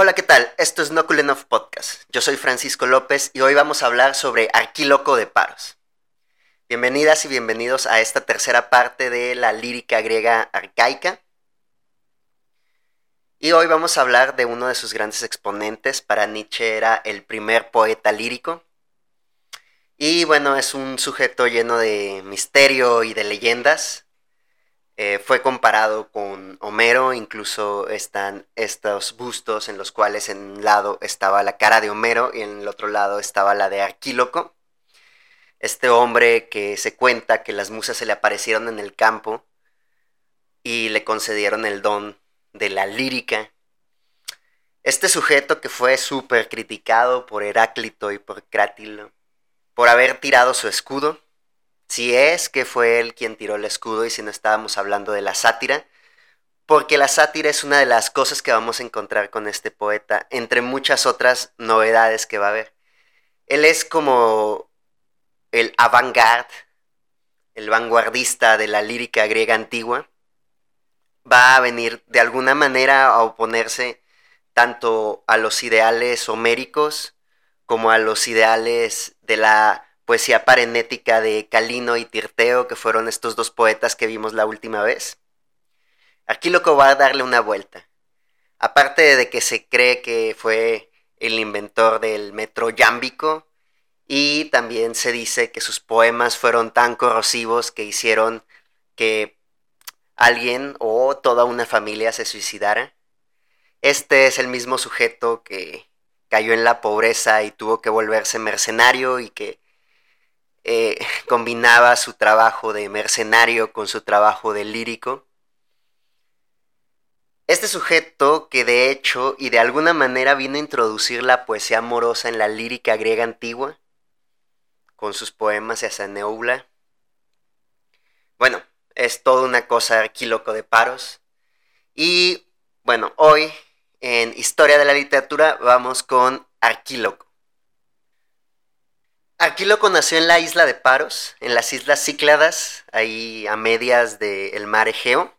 Hola, ¿qué tal? Esto es No Cool Podcast. Yo soy Francisco López y hoy vamos a hablar sobre Arquíloco de Paros. Bienvenidas y bienvenidos a esta tercera parte de la lírica griega arcaica. Y hoy vamos a hablar de uno de sus grandes exponentes. Para Nietzsche era el primer poeta lírico. Y bueno, es un sujeto lleno de misterio y de leyendas. Eh, fue comparado con Homero, incluso están estos bustos en los cuales en un lado estaba la cara de Homero y en el otro lado estaba la de Arquíloco. Este hombre que se cuenta que las musas se le aparecieron en el campo y le concedieron el don de la lírica. Este sujeto que fue súper criticado por Heráclito y por Crátilo por haber tirado su escudo, si es que fue él quien tiró el escudo y si no estábamos hablando de la sátira, porque la sátira es una de las cosas que vamos a encontrar con este poeta, entre muchas otras novedades que va a haber. Él es como el avant-garde, el vanguardista de la lírica griega antigua. Va a venir de alguna manera a oponerse tanto a los ideales homéricos como a los ideales de la poesía parenética de Calino y Tirteo, que fueron estos dos poetas que vimos la última vez. Aquí lo que va a darle una vuelta. Aparte de que se cree que fue el inventor del metro yámbico, y también se dice que sus poemas fueron tan corrosivos que hicieron que alguien o toda una familia se suicidara. Este es el mismo sujeto que cayó en la pobreza y tuvo que volverse mercenario y que eh, combinaba su trabajo de mercenario con su trabajo de lírico. Este sujeto que de hecho y de alguna manera vino a introducir la poesía amorosa en la lírica griega antigua, con sus poemas hacia Neubla. Bueno, es toda una cosa arquíloco de paros. Y bueno, hoy en Historia de la Literatura vamos con Arquíloco. Arquíloco nació en la isla de Paros, en las islas Cícladas, ahí a medias del mar Egeo.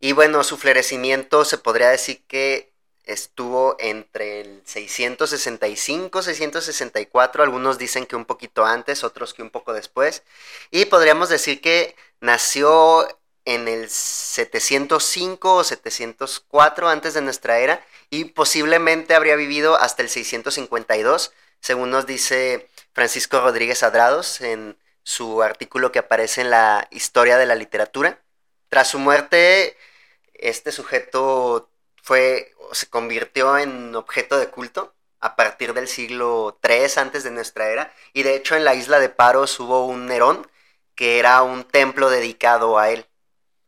Y bueno, su florecimiento se podría decir que estuvo entre el 665, 664, algunos dicen que un poquito antes, otros que un poco después. Y podríamos decir que nació en el 705 o 704 antes de nuestra era y posiblemente habría vivido hasta el 652, según nos dice Francisco Rodríguez Adrados en su artículo que aparece en la Historia de la Literatura. Tras su muerte, este sujeto fue se convirtió en objeto de culto a partir del siglo III antes de nuestra era y de hecho en la isla de Paros hubo un Nerón que era un templo dedicado a él.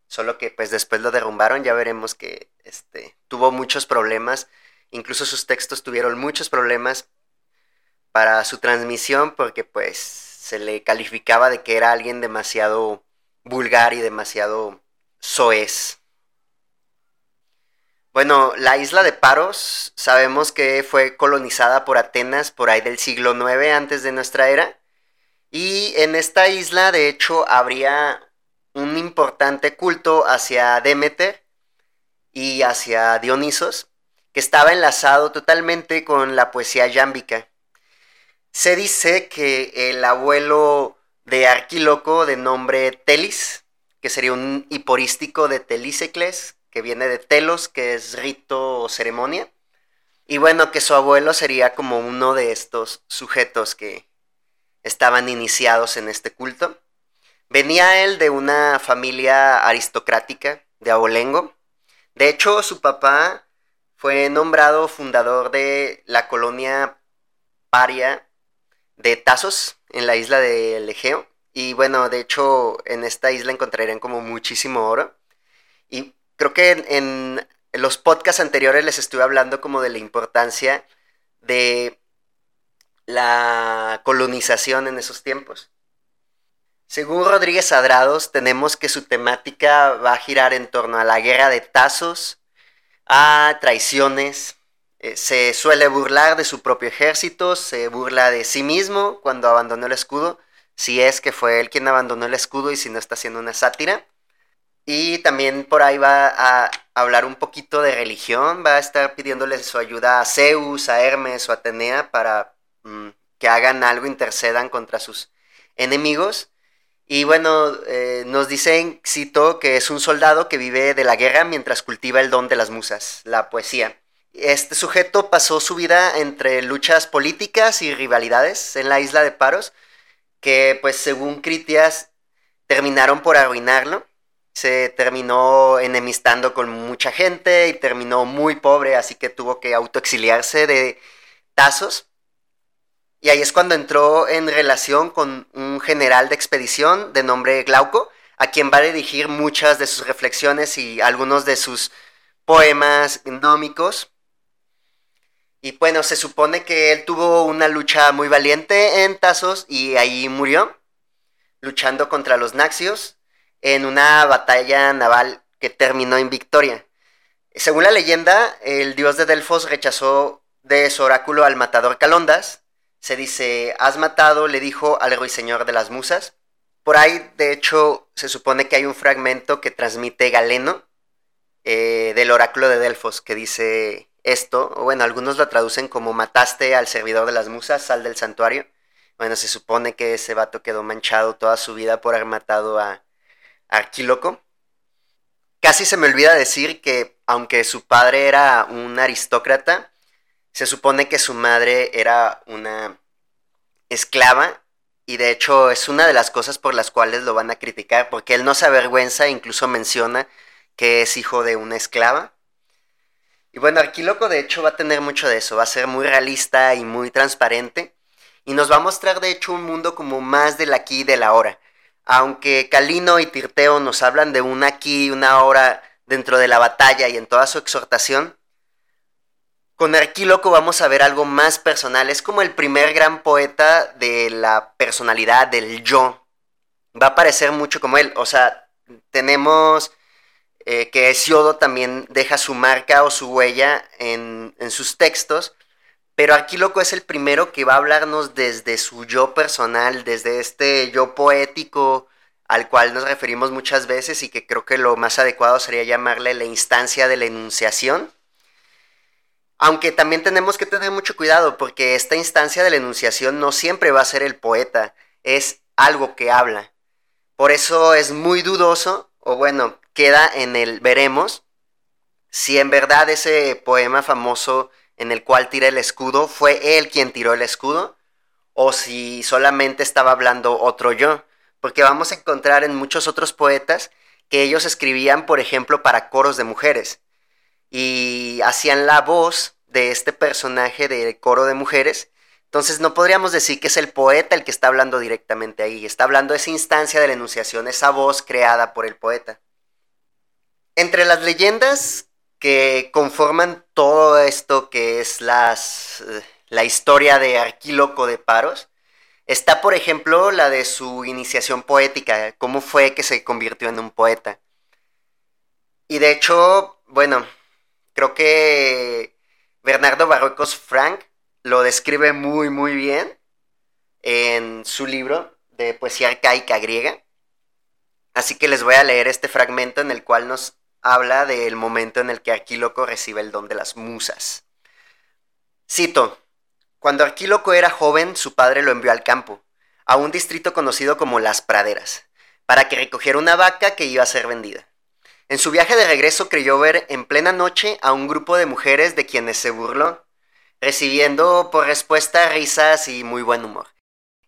Solo que pues después lo derrumbaron, ya veremos que este tuvo muchos problemas, incluso sus textos tuvieron muchos problemas para su transmisión porque pues se le calificaba de que era alguien demasiado vulgar y demasiado soez. Bueno, la isla de Paros sabemos que fue colonizada por Atenas por ahí del siglo IX antes de nuestra era. Y en esta isla, de hecho, habría un importante culto hacia Demeter y hacia Dionisos, que estaba enlazado totalmente con la poesía yámbica. Se dice que el abuelo de Arquíloco, de nombre Telis, que sería un hiporístico de Telísecles, que viene de telos, que es rito o ceremonia. Y bueno, que su abuelo sería como uno de estos sujetos que estaban iniciados en este culto. Venía él de una familia aristocrática de Abolengo. De hecho, su papá fue nombrado fundador de la colonia Paria de Tazos en la isla del Egeo. Y bueno, de hecho, en esta isla encontrarían como muchísimo oro. Y creo que en, los podcasts anteriores les estuve hablando como de la importancia de la colonización en esos tiempos. Según Rodríguez Adrados, tenemos que su temática va a girar en torno a la guerra de Tazos, a traiciones, eh, se suele burlar de su propio ejército, se burla de sí mismo cuando abandonó el escudo, si es que fue él quien abandonó el escudo y si no está haciendo una sátira. Y también por ahí va a hablar un poquito de religión, va a estar pidiéndole su ayuda a Zeus, a Hermes o a Atenea para mm, que hagan algo, intercedan contra sus enemigos. Y bueno, eh, nos dicen, cito, que es un soldado que vive de la guerra mientras cultiva el don de las musas, la poesía. Este sujeto pasó su vida entre luchas políticas y rivalidades en la isla de Paros, que pues según Critias terminaron por arruinarlo. Se terminó enemistando con mucha gente y terminó muy pobre, así que tuvo que autoexiliarse de Tasos. Y ahí es cuando entró en relación con un general de expedición de nombre Glauco, a quien va a dirigir muchas de sus reflexiones y algunos de sus poemas gnómicos. Y bueno, se supone que él tuvo una lucha muy valiente en Tasos y ahí murió, luchando contra los Naxios en una batalla naval que terminó en victoria. Según la leyenda, el dios de Delfos rechazó de su oráculo al matador Calondas, se dice, has matado, le dijo al ruiseñor de las musas. Por ahí, de hecho, se supone que hay un fragmento que transmite Galeno eh, del oráculo de Delfos, que dice esto, o bueno, algunos lo traducen como mataste al servidor de las musas, sal del santuario. Bueno, se supone que ese vato quedó manchado toda su vida por haber matado a, Arquíloco. Casi se me olvida decir que, aunque su padre era un aristócrata, se supone que su madre era una esclava y de hecho es una de las cosas por las cuales lo van a criticar, porque él no se avergüenza, incluso menciona que es hijo de una esclava. Y bueno, Arquíloco de hecho va a tener mucho de eso, va a ser muy realista y muy transparente y nos va a mostrar de hecho un mundo como más del aquí y del ahora. Aunque Calino y Tirteo nos hablan de un aquí y una ahora dentro de la batalla y en toda su exhortación, con Arquíloco vamos a ver algo más personal. Es como el primer gran poeta de la personalidad, del yo. Va a parecer mucho como él. O sea, tenemos eh, que Hesiodo también deja su marca o su huella en, en sus textos. Pero Arquíloco es el primero que va a hablarnos desde su yo personal, desde este yo poético al cual nos referimos muchas veces y que creo que lo más adecuado sería llamarle la instancia de la enunciación aunque también tenemos que tener mucho cuidado porque esta instancia de la enunciación no siempre va a ser el poeta, es algo que habla. Por eso es muy dudoso, o bueno, queda en el veremos, si en verdad ese poema famoso en el cual tira el escudo fue él quien tiró el escudo, o si solamente estaba hablando otro yo, porque vamos a encontrar en muchos otros poetas que ellos escribían, por ejemplo, para coros de mujeres y hacían la voz de este personaje de coro de mujeres. Entonces no podríamos decir que es el poeta el que está hablando directamente ahí, está hablando esa instancia de la enunciación, esa voz creada por el poeta. Entre las leyendas que conforman todo esto que es las, eh, la historia de Arquíloco de Paros, está por ejemplo la de su iniciación poética, cómo fue que se convirtió en un poeta. Y de hecho, bueno, Creo que Bernardo Barrocos Frank lo describe muy, muy bien en su libro de poesía arcaica griega. Así que les voy a leer este fragmento en el cual nos habla del momento en el que Arquíloco recibe el don de las musas. Cito, cuando Arquíloco era joven, su padre lo envió al campo, a un distrito conocido como Las Praderas, para que recogiera una vaca que iba a ser vendida. En su viaje de regreso creyó ver en plena noche a un grupo de mujeres de quienes se burló, recibiendo por respuesta risas y muy buen humor.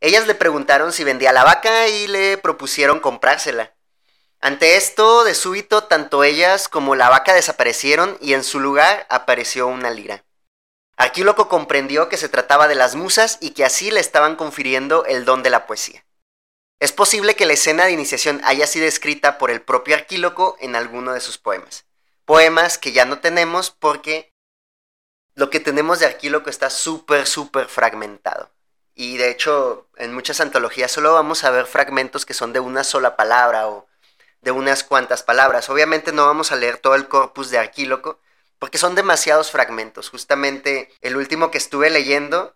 Ellas le preguntaron si vendía la vaca y le propusieron comprársela. Ante esto, de súbito, tanto ellas como la vaca desaparecieron y en su lugar apareció una lira. Arquíloco comprendió que se trataba de las musas y que así le estaban confiriendo el don de la poesía. Es posible que la escena de iniciación haya sido escrita por el propio Arquíloco en alguno de sus poemas. Poemas que ya no tenemos porque lo que tenemos de Arquíloco está súper, súper fragmentado. Y de hecho, en muchas antologías solo vamos a ver fragmentos que son de una sola palabra o de unas cuantas palabras. Obviamente no vamos a leer todo el corpus de Arquíloco porque son demasiados fragmentos. Justamente el último que estuve leyendo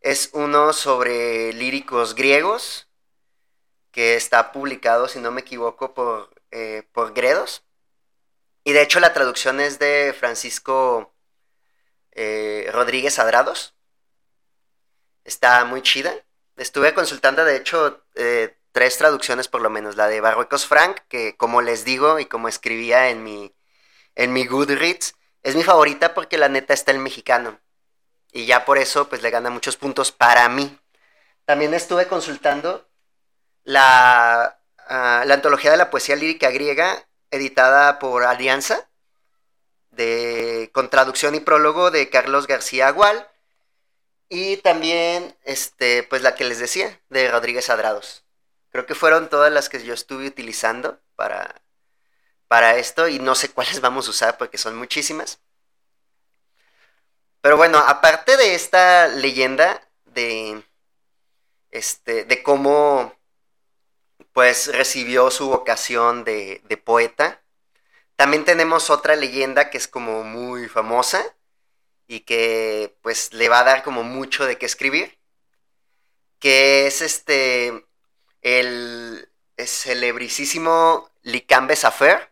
es uno sobre líricos griegos que está publicado, si no me equivoco, por eh, por Gredos. Y de hecho la traducción es de Francisco eh, Rodríguez Adrados. Está muy chida. Estuve consultando, de hecho, eh, tres traducciones por lo menos. La de Barruecos Frank, que como les digo y como escribía en mi, en mi Goodreads, es mi favorita porque la neta está el mexicano. Y ya por eso, pues le gana muchos puntos para mí. También estuve consultando la, ah, la antología de la poesía lírica griega, editada por Alianza, de, con traducción y prólogo de Carlos García Agual. Y también, este, pues la que les decía, de Rodríguez Adrados. Creo que fueron todas las que yo estuve utilizando para, para esto y no sé cuáles vamos a usar porque son muchísimas. Pero bueno, aparte de esta leyenda de, este, de cómo pues recibió su vocación de, de poeta, también tenemos otra leyenda que es como muy famosa y que pues le va a dar como mucho de qué escribir, que es este el celebricísimo Licambes Affair,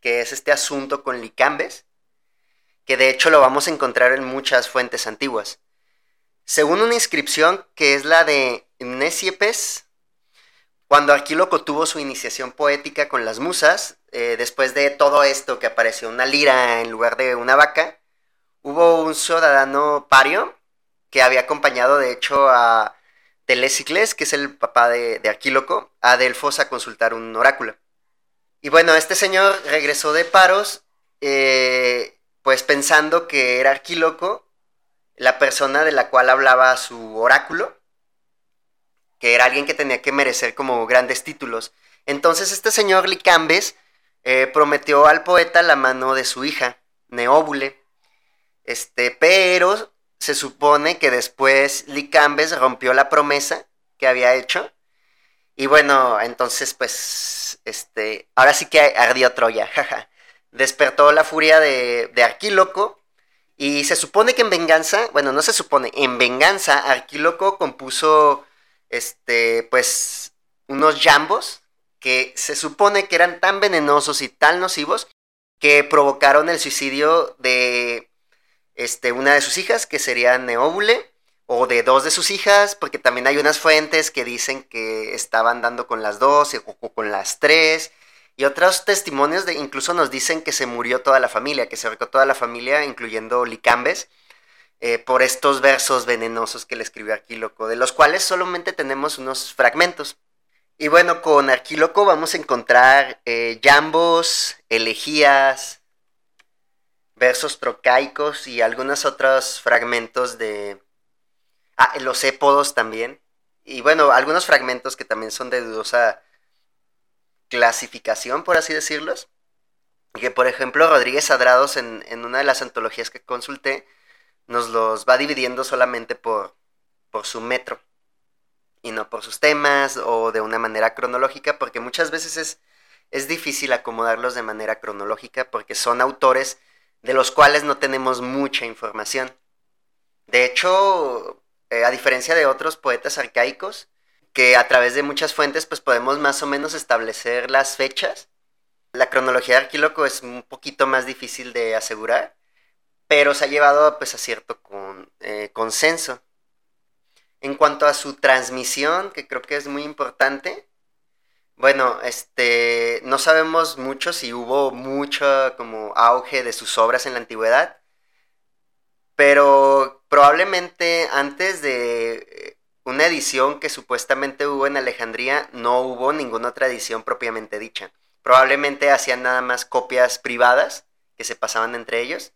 que es este asunto con Licambes, que de hecho lo vamos a encontrar en muchas fuentes antiguas. Según una inscripción que es la de Mnesiepes, cuando Arquíloco tuvo su iniciación poética con las musas, eh, después de todo esto que apareció una lira en lugar de una vaca, hubo un ciudadano pario que había acompañado de hecho a Telesicles, que es el papá de, Arquíloco, a Delfos a consultar un oráculo. Y bueno, este señor regresó de Paros, eh, pues pensando que era Arquíloco, la persona de la cual hablaba su oráculo, que era alguien que tenía que merecer como grandes títulos. Entonces este señor Licambes eh, prometió al poeta la mano de su hija, Neóbule. Este, pero se supone que después Licambes rompió la promesa que había hecho. Y bueno, entonces pues este, ahora sí que ardió Troya, jaja. Despertó la furia de, de Arquíloco. Y se supone que en venganza, bueno, no se supone, en venganza, Arquíloco compuso, este, pues, unos jambos que se supone que eran tan venenosos y tan nocivos que provocaron el suicidio de este, una de sus hijas, que sería Neóbule, o de dos de sus hijas, porque también hay unas fuentes que dicen que estaban dando con las dos o con las tres. Y otros testimonios de, incluso nos dicen que se murió toda la familia, que se ahorcó toda la familia, incluyendo Licambes, eh, por estos versos venenosos que le escribió Arquíloco, de los cuales solamente tenemos unos fragmentos. Y bueno, con Arquíloco vamos a encontrar eh, jambos, elegías, versos trocaicos y algunos otros fragmentos de, Ah, los épodos también. Y bueno, algunos fragmentos que también son de dudosa clasificación, por así decirlos. Que por ejemplo Rodríguez Adrados en, en una de las antologías que consulté nos los va dividiendo solamente por, por su metro y no por sus temas o de una manera cronológica, porque muchas veces es, es difícil acomodarlos de manera cronológica porque son autores de los cuales no tenemos mucha información. De hecho, eh, a diferencia de otros poetas arcaicos, que a través de muchas fuentes pues podemos más o menos establecer las fechas. La cronología de Arquíloco es un poquito más difícil de asegurar, pero se ha llevado pues a cierto eh, consenso. En cuanto a su transmisión, que creo que es muy importante, bueno, este, no sabemos mucho si hubo mucho como auge de sus obras en la antigüedad, pero probablemente antes de eh, una edición que supuestamente hubo en Alejandría, no hubo ninguna otra edición propiamente dicha. Probablemente hacían nada más copias privadas que se pasaban entre ellos.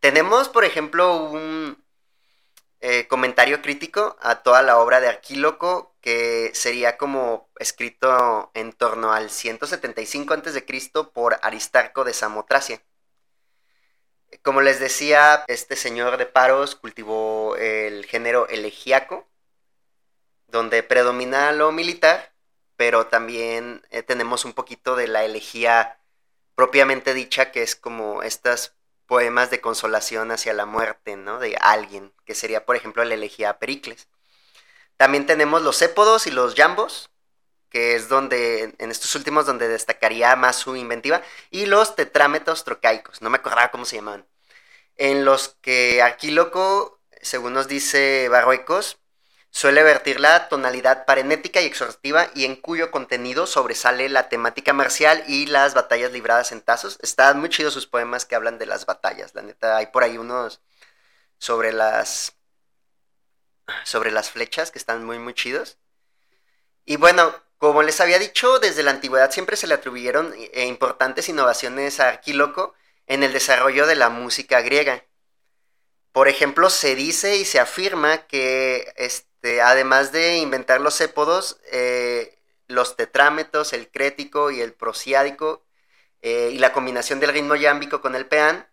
Tenemos, por ejemplo, un eh, comentario crítico a toda la obra de Arquíloco, que sería como escrito en torno al 175 a.C. por Aristarco de Samotracia. Como les decía, este señor de Paros cultivó el género elegíaco, donde predomina lo militar, pero también eh, tenemos un poquito de la elegía propiamente dicha, que es como estos poemas de consolación hacia la muerte, ¿no? De alguien, que sería, por ejemplo, la elegía Pericles. También tenemos los épodos y los jambos, que es donde, en estos últimos, donde destacaría más su inventiva, y los tetrámetros trocaicos, no me acordaba cómo se llamaban, en los que Arquíloco, según nos dice Barruecos, suele vertir la tonalidad parenética y exhortativa y en cuyo contenido sobresale la temática marcial y las batallas libradas en tazos. Están muy chidos sus poemas que hablan de las batallas, la neta, hay por ahí unos sobre las sobre las flechas que están muy muy chidos. Y bueno, como les había dicho, desde la antigüedad siempre se le atribuyeron eh, importantes innovaciones a Arquíloco en el desarrollo de la música griega. Por ejemplo, se dice y se afirma que este, además de inventar los épodos, eh, los tetrámetros, el crético y el prosiádico, eh, y la combinación del ritmo yámbico con el peán,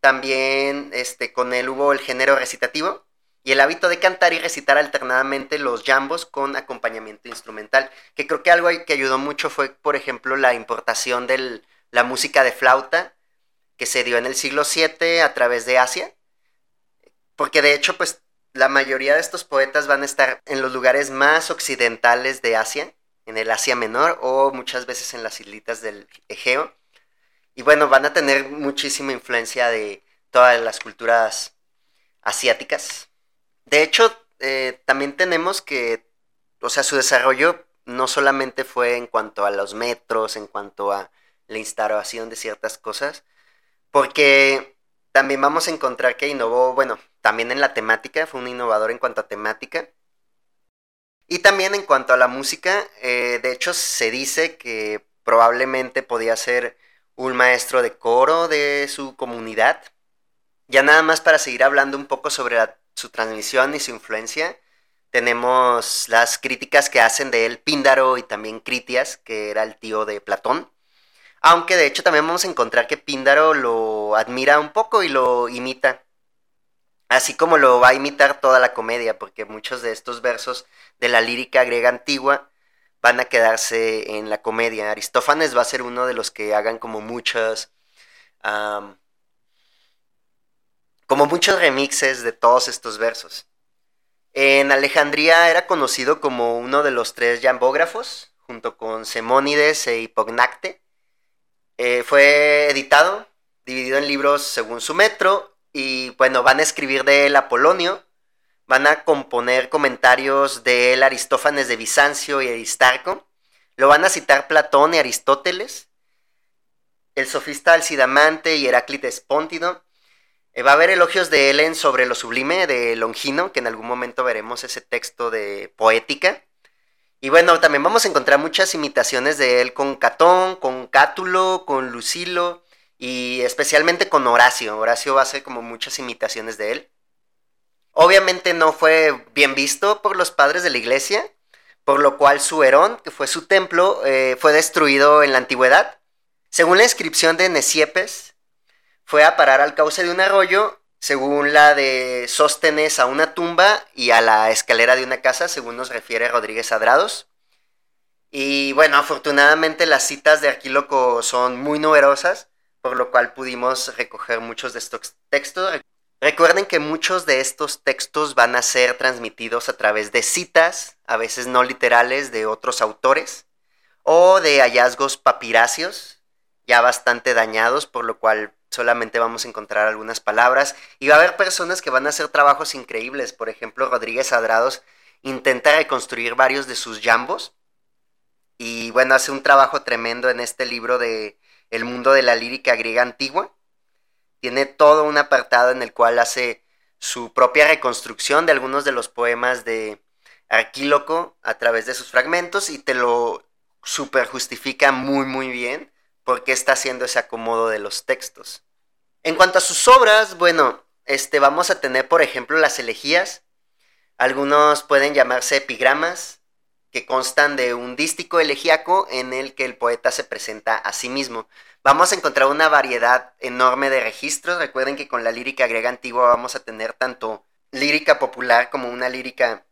también este, con él hubo el género recitativo, y el hábito de cantar y recitar alternadamente los jambos con acompañamiento instrumental, que creo que algo que ayudó mucho fue, por ejemplo, la importación de la música de flauta que se dio en el siglo VII a través de Asia, porque de hecho, pues la mayoría de estos poetas van a estar en los lugares más occidentales de Asia, en el Asia Menor o muchas veces en las islitas del Egeo, y bueno, van a tener muchísima influencia de todas las culturas asiáticas. De hecho, eh, también tenemos que, o sea, su desarrollo no solamente fue en cuanto a los metros, en cuanto a la instalación de ciertas cosas, porque también vamos a encontrar que innovó, bueno, también en la temática, fue un innovador en cuanto a temática. Y también en cuanto a la música, eh, de hecho se dice que probablemente podía ser un maestro de coro de su comunidad. Ya nada más para seguir hablando un poco sobre su transmisión y su influencia. Tenemos las críticas que hacen de él Píndaro y también Critias, que era el tío de Platón. Aunque de hecho también vamos a encontrar que Píndaro lo admira un poco y lo imita. Así como lo va a imitar toda la comedia, porque muchos de estos versos de la lírica griega antigua van a quedarse en la comedia. Aristófanes va a ser uno de los que hagan como muchas como muchos remixes de todos estos versos. En Alejandría era conocido como uno de los tres jambógrafos, junto con Semónides e Hipognacte. Eh, fue editado, dividido en libros según su metro, y bueno, van a escribir de él Apolonio, van a componer comentarios de él Aristófanes de Bizancio y Aristarco, lo van a citar Platón y Aristóteles, el sofista Alcidamante y Heráclides Póntido, eh, va a haber elogios de Helen sobre lo sublime de Longino, que en algún momento veremos ese texto de poética. Y bueno, también vamos a encontrar muchas imitaciones de él con Catón, con Cátulo, con Lucilo y especialmente con Horacio. Horacio hacer como muchas imitaciones de él. Obviamente no fue bien visto por los padres de la iglesia, por lo cual su Herón, que fue su templo, eh, fue destruido en la antigüedad. Según la inscripción de Nesiepes, fue a parar al cauce de un arroyo, según la de Sóstenes a una tumba y a la escalera de una casa, según nos refiere Rodríguez Adrados. Y bueno, afortunadamente las citas de Arquíloco son muy numerosas, por lo cual pudimos recoger muchos de estos textos. Recuerden que muchos de estos textos van a ser transmitidos a través de citas, a veces no literales, de otros autores, o de hallazgos papiracios, ya bastante dañados, por lo cual solamente vamos a encontrar algunas palabras y va a haber personas que van a hacer trabajos increíbles. Por ejemplo, Rodríguez Adrados intenta reconstruir varios de sus jambos y bueno, hace un trabajo tremendo en este libro de El mundo de la lírica griega antigua. Tiene todo un apartado en el cual hace su propia reconstrucción de algunos de los poemas de Arquíloco a través de sus fragmentos y te lo super justifica muy muy bien por qué está haciendo ese acomodo de los textos. En cuanto a sus obras, bueno, este, vamos a tener, por ejemplo, las elegías. Algunos pueden llamarse epigramas, que constan de un dístico elegíaco en el que el poeta se presenta a sí mismo. Vamos a encontrar una variedad enorme de registros. Recuerden que con la lírica griega antigua vamos a tener tanto lírica popular como una lírica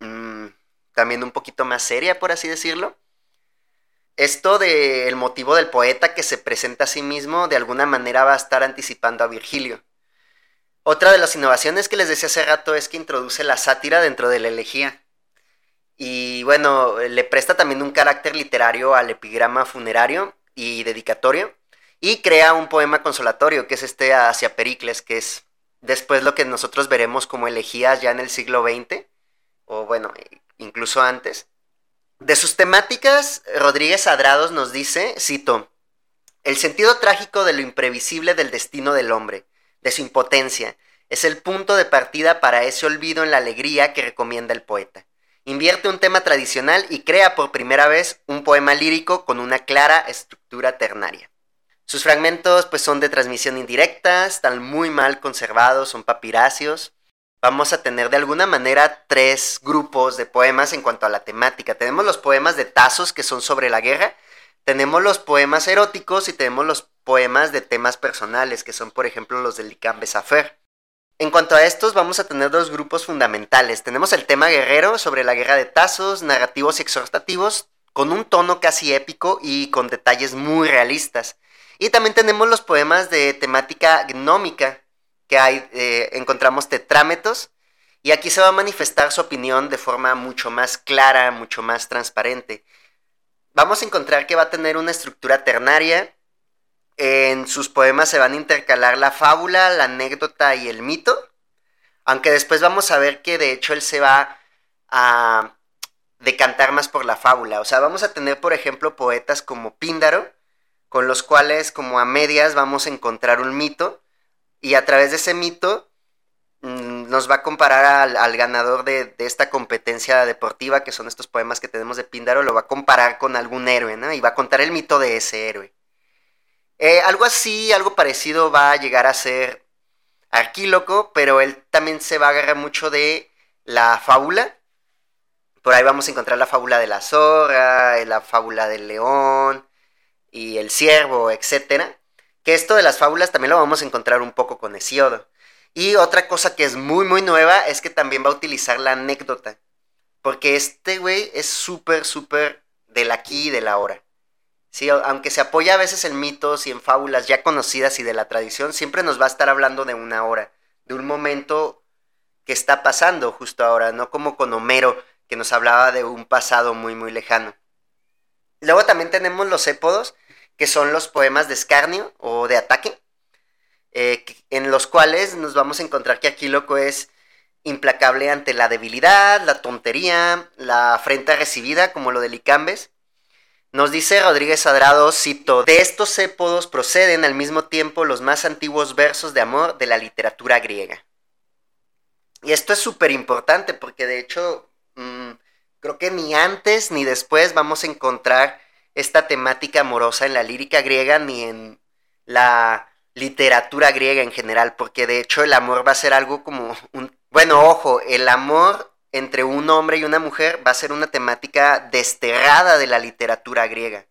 mm, también un poquito más seria, por así decirlo esto del motivo del poeta que se presenta a sí mismo de alguna manera va a estar anticipando a Virgilio. Otra de las innovaciones que les decía hace rato es que introduce la sátira dentro de la elegía. Y bueno, le presta también un carácter literario al epigrama funerario y dedicatorio. Y crea un poema consolatorio, que es este hacia Pericles, que es después lo que nosotros veremos como elegías ya en el siglo XX, o bueno, incluso antes. De sus temáticas, Rodríguez Adrados nos dice, cito, el sentido trágico de lo imprevisible del destino del hombre, de su impotencia, es el punto de partida para ese olvido en la alegría que recomienda el poeta. Invierte un tema tradicional y crea por primera vez un poema lírico con una clara estructura ternaria. Sus fragmentos pues son de transmisión indirecta, están muy mal conservados, son papiráceos. Vamos a tener de alguna manera tres grupos de poemas en cuanto a la temática. Tenemos los poemas de Tazos que son sobre la guerra, tenemos los poemas eróticos y tenemos los poemas de temas personales que son por ejemplo los del Licambe Safer. En cuanto a estos, vamos a tener dos grupos fundamentales. Tenemos el tema guerrero sobre la guerra de tazos, narrativos y exhortativos, con un tono casi épico y con detalles muy realistas. Y también tenemos los poemas de temática gnómica, que hay, eh, encontramos tetrámetos, y aquí se va a manifestar su opinión de forma mucho más clara, mucho más transparente. Vamos a encontrar que va a tener una estructura ternaria, en sus poemas se van a intercalar la fábula, la anécdota y el mito, aunque después vamos a ver que de hecho él se va a decantar más por la fábula. O sea, vamos a tener, por ejemplo, poetas como Píndaro, con los cuales como a medias vamos a encontrar un mito, y a través de ese mito mm, nos va a comparar al, ganador de, esta competencia deportiva, que son estos poemas que tenemos de Píndaro, lo va a comparar con algún héroe, ¿no? Y va a contar el mito de ese héroe. Eh, algo así, algo parecido va a llegar a ser Arquíloco, pero él también se va a agarrar mucho de la fábula. Por ahí vamos a encontrar la fábula de la zorra, la fábula del león y el ciervo, etcétera. Que esto de las fábulas también lo vamos a encontrar un poco con Hesiodo. Y otra cosa que es muy, muy nueva es que también va a utilizar la anécdota. Porque este güey es súper, súper del aquí y del ahora. Sí, aunque se apoya a veces en mitos y en fábulas ya conocidas y de la tradición, siempre nos va a estar hablando de una hora, de un momento que está pasando justo ahora, no como con Homero, que nos hablaba de un pasado muy, muy lejano. Luego también tenemos los épodos, que son los poemas de escarnio o de ataque, eh, en los cuales nos vamos a encontrar que aquí loco es implacable ante la debilidad, la tontería, la afrenta recibida, como lo de Licambes, nos dice Rodríguez Adrado, cito, de estos épodos proceden al mismo tiempo los más antiguos versos de amor de la literatura griega. Y esto es súper importante porque de hecho mm, creo que ni antes ni después vamos a encontrar esta temática amorosa en la lírica griega ni en la literatura griega en general, porque de hecho el amor va a ser algo como un... Bueno, ojo, el amor entre un hombre y una mujer va a ser una temática desterrada de la literatura griega.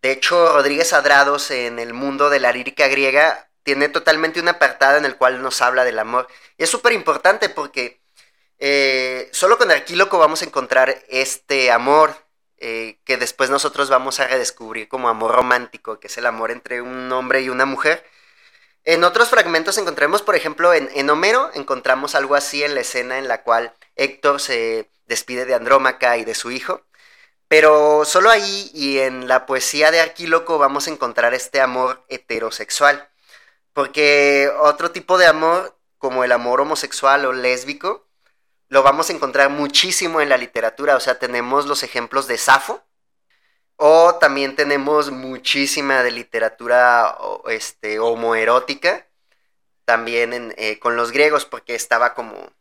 De hecho, Rodríguez Adrados en el mundo de la lírica griega tiene totalmente un apartado en el cual nos habla del amor. Y es súper importante porque eh, solo con Arquíloco vamos a encontrar este amor eh, que después nosotros vamos a redescubrir como amor romántico, que es el amor entre un hombre y una mujer. En otros fragmentos encontramos, por ejemplo, en, Homero encontramos algo así en la escena en la cual Héctor se despide de Andrómaca y de su hijo. Pero solo ahí y en la poesía de Arquíloco vamos a encontrar este amor heterosexual. Porque otro tipo de amor, como el amor homosexual o lésbico, lo vamos a encontrar muchísimo en la literatura. O sea, tenemos los ejemplos de Safo. O también tenemos muchísima de literatura este, homoerótica. También eh, con los griegos, porque estaba como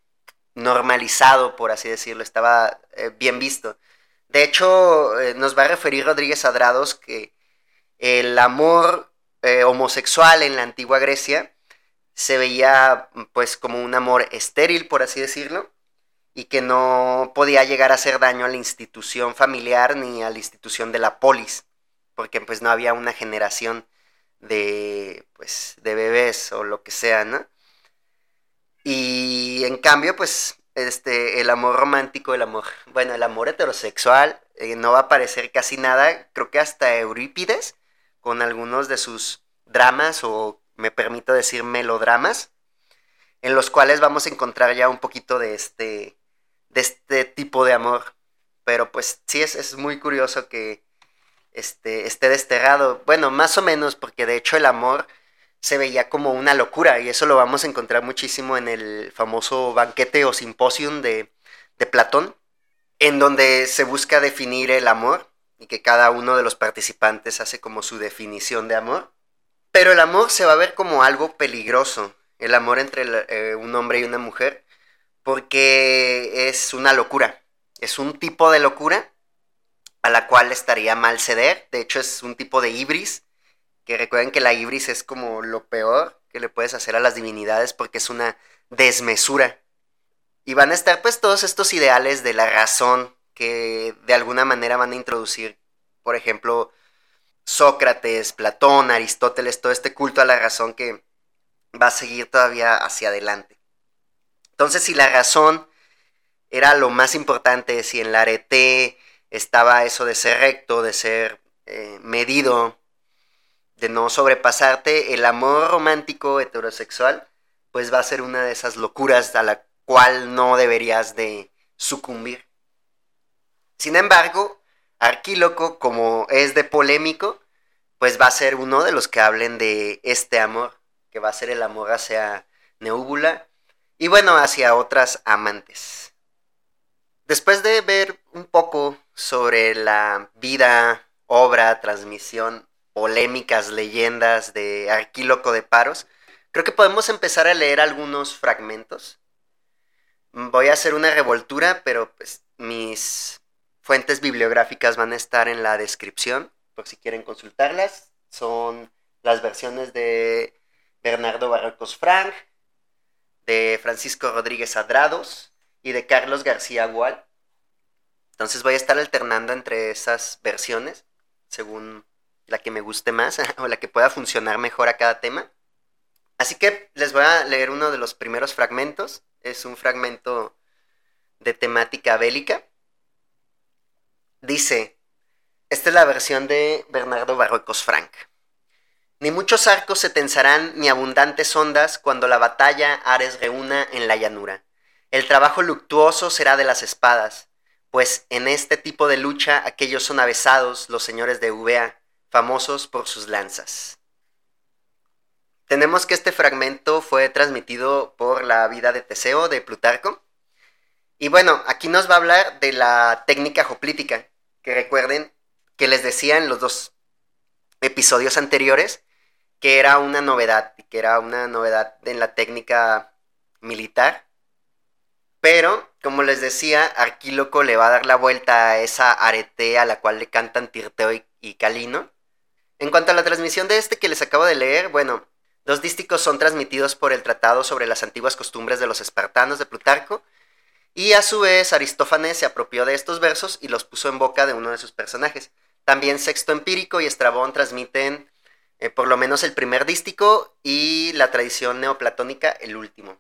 normalizado, por así decirlo, estaba eh, bien visto. De hecho, eh, nos va a referir Rodríguez Adrados que el amor homosexual en la antigua Grecia se veía pues como un amor estéril, por así decirlo, y que no podía llegar a hacer daño a la institución familiar ni a la institución de la polis, porque pues no había una generación de pues de bebés o lo que sea, ¿no? Y en cambio, pues, este, el amor romántico, el amor, bueno, el amor heterosexual eh, no va a aparecer casi nada. Creo que hasta Eurípides, con algunos de sus dramas, o me permito decir melodramas, en los cuales vamos a encontrar ya un poquito de este, de este tipo de amor. pero pues sí es, es muy curioso que este, esté desterrado. Bueno, más o menos, porque de hecho el amor se veía como una locura y eso lo vamos a encontrar muchísimo en el famoso banquete o simposium de, de Platón, en donde se busca definir el amor y que cada uno de los participantes hace como su definición de amor. Pero el amor se va a ver como algo peligroso, el amor entre eh, un hombre y una mujer, porque es una locura, es un tipo de locura a la cual estaría mal ceder, de hecho es un tipo de ibris, que recuerden que la ibris es como lo peor que le puedes hacer a las divinidades porque es una desmesura. Y van a estar pues todos estos ideales de la razón que de alguna manera van a introducir, por ejemplo, Sócrates, Platón, Aristóteles, todo este culto a la razón que va a seguir todavía hacia adelante. Entonces, si la razón era lo más importante, si en la arete estaba eso de ser recto, de ser eh, medido, de no sobrepasarte, el amor romántico heterosexual, pues va a ser una de esas locuras a la cual no deberías de sucumbir. Sin embargo, Arquíloco, como es de polémico, pues va a ser uno de los que hablen de este amor, que va a ser el amor hacia Neúbula y bueno, hacia otras amantes. Después de ver un poco sobre la vida, obra, transmisión, polémicas, leyendas de Arquíloco de Paros, creo que podemos empezar a leer algunos fragmentos. Voy a hacer una revoltura, pero pues mis fuentes bibliográficas van a estar en la descripción, por si quieren consultarlas. Son las versiones de Bernardo Barrocos Frank, de Francisco Rodríguez Adrados y de Carlos García Gual. Entonces voy a estar alternando entre esas versiones, según la que me guste más o la que pueda funcionar mejor a cada tema. Así que les voy a leer uno de los primeros fragmentos. Es un fragmento de temática bélica. Dice, esta es la versión de Bernardo Barrocos Frank. Ni muchos arcos se tensarán ni abundantes ondas cuando la batalla Ares reúna en la llanura. El trabajo luctuoso será de las espadas, pues en este tipo de lucha aquellos son avesados los señores de Eubea, famosos por sus lanzas. Tenemos que este fragmento fue transmitido por la vida de Teseo de Plutarco. Y bueno, aquí nos va a hablar de la técnica hoplítica, que recuerden que les decía en los dos episodios anteriores que era una novedad, que era una novedad en la técnica militar. Pero, como les decía, Arquíloco le va a dar la vuelta a esa arete a la cual le cantan Tirteo y, Calino. En cuanto a la transmisión de este que les acabo de leer, bueno, los dísticos son transmitidos por el Tratado sobre las antiguas costumbres de los espartanos de Plutarco, y a su vez Aristófanes se apropió de estos versos y los puso en boca de uno de sus personajes. También Sexto Empírico y Estrabón transmiten eh, por lo menos el primer dístico y la tradición neoplatónica el último.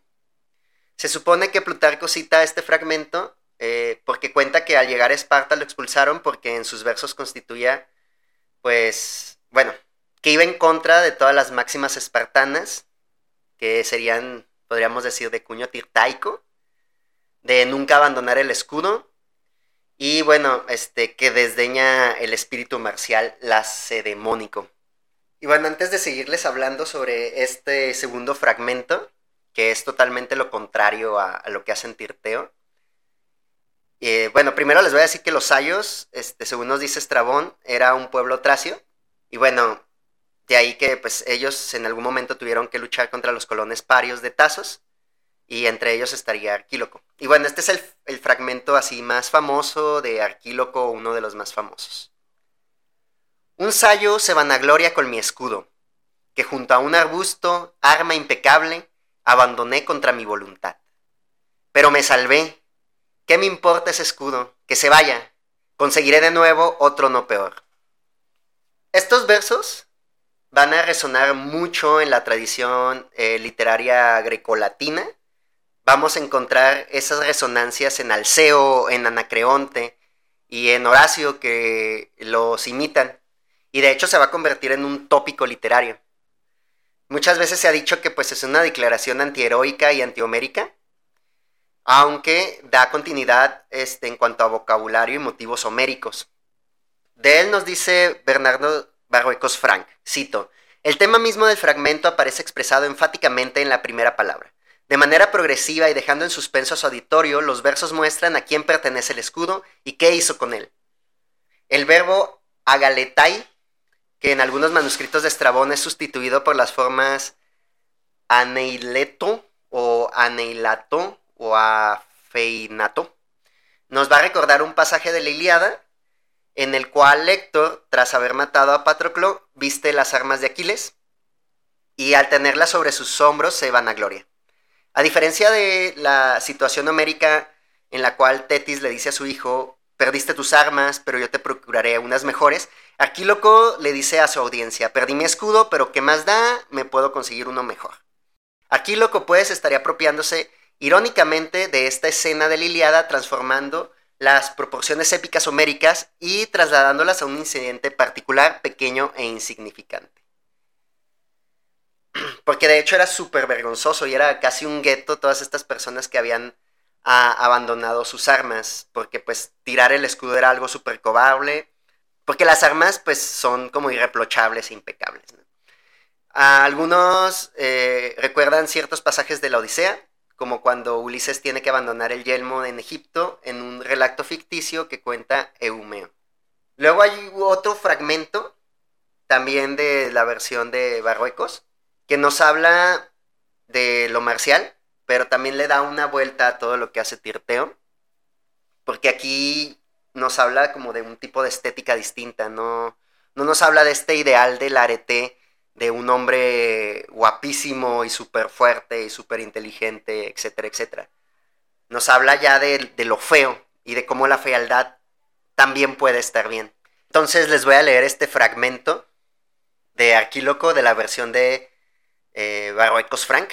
Se supone que Plutarco cita este fragmento eh, porque cuenta que al llegar a Esparta lo expulsaron porque en sus versos constituía, pues, bueno, que iba en contra de todas las máximas espartanas, que serían, podríamos decir, de cuño tirtaico, de nunca abandonar el escudo, y bueno, este, que desdeña el espíritu marcial lacedemónico. Y bueno, antes de seguirles hablando sobre este segundo fragmento, que es totalmente lo contrario a, lo que hacen Tirteo, eh, bueno, primero les voy a decir que los Sayos, este, según nos dice Estrabón, era un pueblo tracio. Y bueno, de ahí que pues ellos en algún momento tuvieron que luchar contra los colones parios de Tasos. Y entre ellos estaría Arquíloco. Y bueno, este es el, el fragmento así más famoso de Arquíloco, uno de los más famosos. Un sayo se vanagloria con mi escudo, que junto a un arbusto, arma impecable, abandoné contra mi voluntad. Pero me salvé. ¿Qué me importa ese escudo? Que se vaya. Conseguiré de nuevo otro no peor. Estos versos van a resonar mucho en la tradición eh, literaria grecolatina. Vamos a encontrar esas resonancias en Alceo, en Anacreonte y en Horacio que los imitan y de hecho se va a convertir en un tópico literario. Muchas veces se ha dicho que pues es una declaración antiheroica y antihomérica, aunque da continuidad este, en cuanto a vocabulario y motivos homéricos. De él nos dice Bernardo Barruecos Frank, cito, el tema mismo del fragmento aparece expresado enfáticamente en la primera palabra. De manera progresiva y dejando en suspenso a su auditorio, los versos muestran a quién pertenece el escudo y qué hizo con él. El verbo agaletai, que en algunos manuscritos de Estrabón es sustituido por las formas aneileto o aneilato o afeinato, nos va a recordar un pasaje de la Iliada en el cual Héctor, tras haber matado a Patroclo, viste las armas de Aquiles y al tenerlas sobre sus hombros se van a gloria. A diferencia de la situación homérica en la cual Tetis le dice a su hijo, perdiste tus armas, pero yo te procuraré unas mejores, Aquíloco le dice a su audiencia, perdí mi escudo, pero ¿qué más da? Me puedo conseguir uno mejor. Aquíloco pues estaría apropiándose irónicamente de esta escena de la Iliada, transformando las proporciones épicas homéricas y trasladándolas a un incidente particular, pequeño e insignificante. Porque de hecho era súper vergonzoso y era casi un gueto todas estas personas que habían ah, abandonado sus armas, porque pues tirar el escudo era algo súper cobarde, porque las armas pues son como irreprochables e impecables. algunos eh, recuerdan ciertos pasajes de la Odisea, como cuando Ulises tiene que abandonar el yelmo en Egipto en un relato ficticio que cuenta Eumeo. Luego hay otro fragmento, también de la versión de Barruecos, que nos habla de lo marcial, pero también le da una vuelta a todo lo que hace Tirteo, porque aquí nos habla como de un tipo de estética distinta, no, no nos habla de este ideal del arete de un hombre guapísimo y súper fuerte y súper inteligente, etcétera, etcétera. Nos habla ya de, lo feo y de cómo la fealdad también puede estar bien. Entonces les voy a leer este fragmento de Arquíloco de la versión de eh, Frank.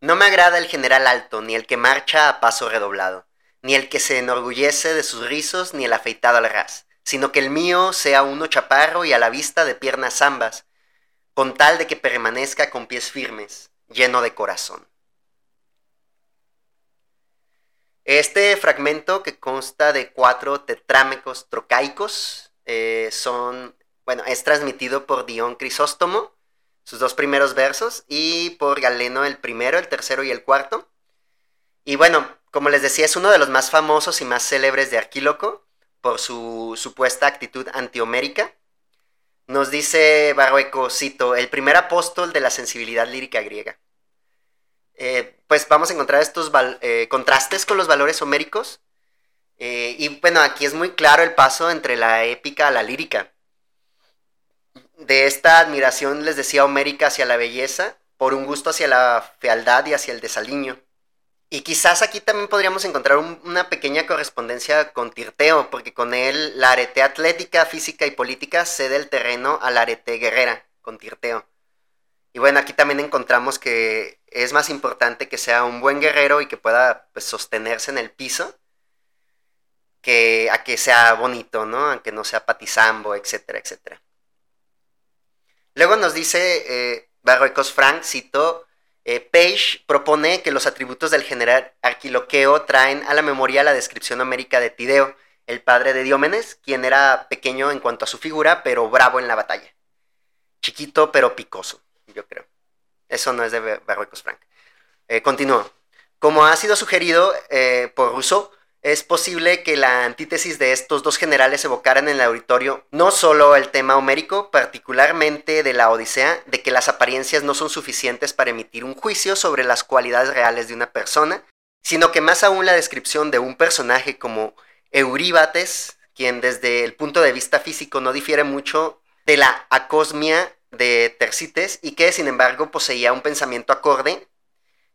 No me agrada el general alto, ni el que marcha a paso redoblado, ni el que se enorgullece de sus rizos, ni el afeitado al ras, sino que el mío sea uno chaparro y a la vista de piernas ambas, con tal de que permanezca con pies firmes, lleno de corazón. Este fragmento que consta de cuatro tetrámecos trocaicos eh, son, bueno, es transmitido por Dion Crisóstomo, sus dos primeros versos, y por Galeno el primero, el tercero y el cuarto. Y bueno, como les decía, es uno de los más famosos y más célebres de Arquíloco por su supuesta actitud antihomérica nos dice Barrueco, cito, el primer apóstol de la sensibilidad lírica griega. Eh, pues vamos a encontrar estos eh, contrastes con los valores homéricos. Eh, y bueno, aquí es muy claro el paso entre la épica a la lírica. De esta admiración, les decía, homérica hacia la belleza, por un gusto hacia la fealdad y hacia el desaliño. Y quizás aquí también podríamos encontrar una pequeña correspondencia con Tirteo, porque con él la arete atlética, física y política cede el terreno a la arete guerrera, con Tirteo. Y bueno, aquí también encontramos que es más importante que sea un buen guerrero y que pueda pues, sostenerse en el piso, que a que sea bonito, ¿no? A que no sea patizambo, etcétera, etcétera. Luego nos dice eh, Barroicos Frank, cito, eh, Page propone que los atributos del general Arquiloqueo traen a la memoria la descripción homérica de Tideo, el padre de Diómenes, quien era pequeño en cuanto a su figura, pero bravo en la batalla. Chiquito, pero picoso, yo creo. Eso no es de Barruecos Frank. Eh, continúo. Como ha sido sugerido eh, por Rousseau, es posible que la antítesis de estos dos generales evocaran en el auditorio no solo el tema homérico, particularmente de la Odisea, de que las apariencias no son suficientes para emitir un juicio sobre las cualidades reales de una persona, sino que más aún la descripción de un personaje como Euríbates, quien desde el punto de vista físico no difiere mucho de la acosmia de Tercites y que sin embargo poseía un pensamiento acorde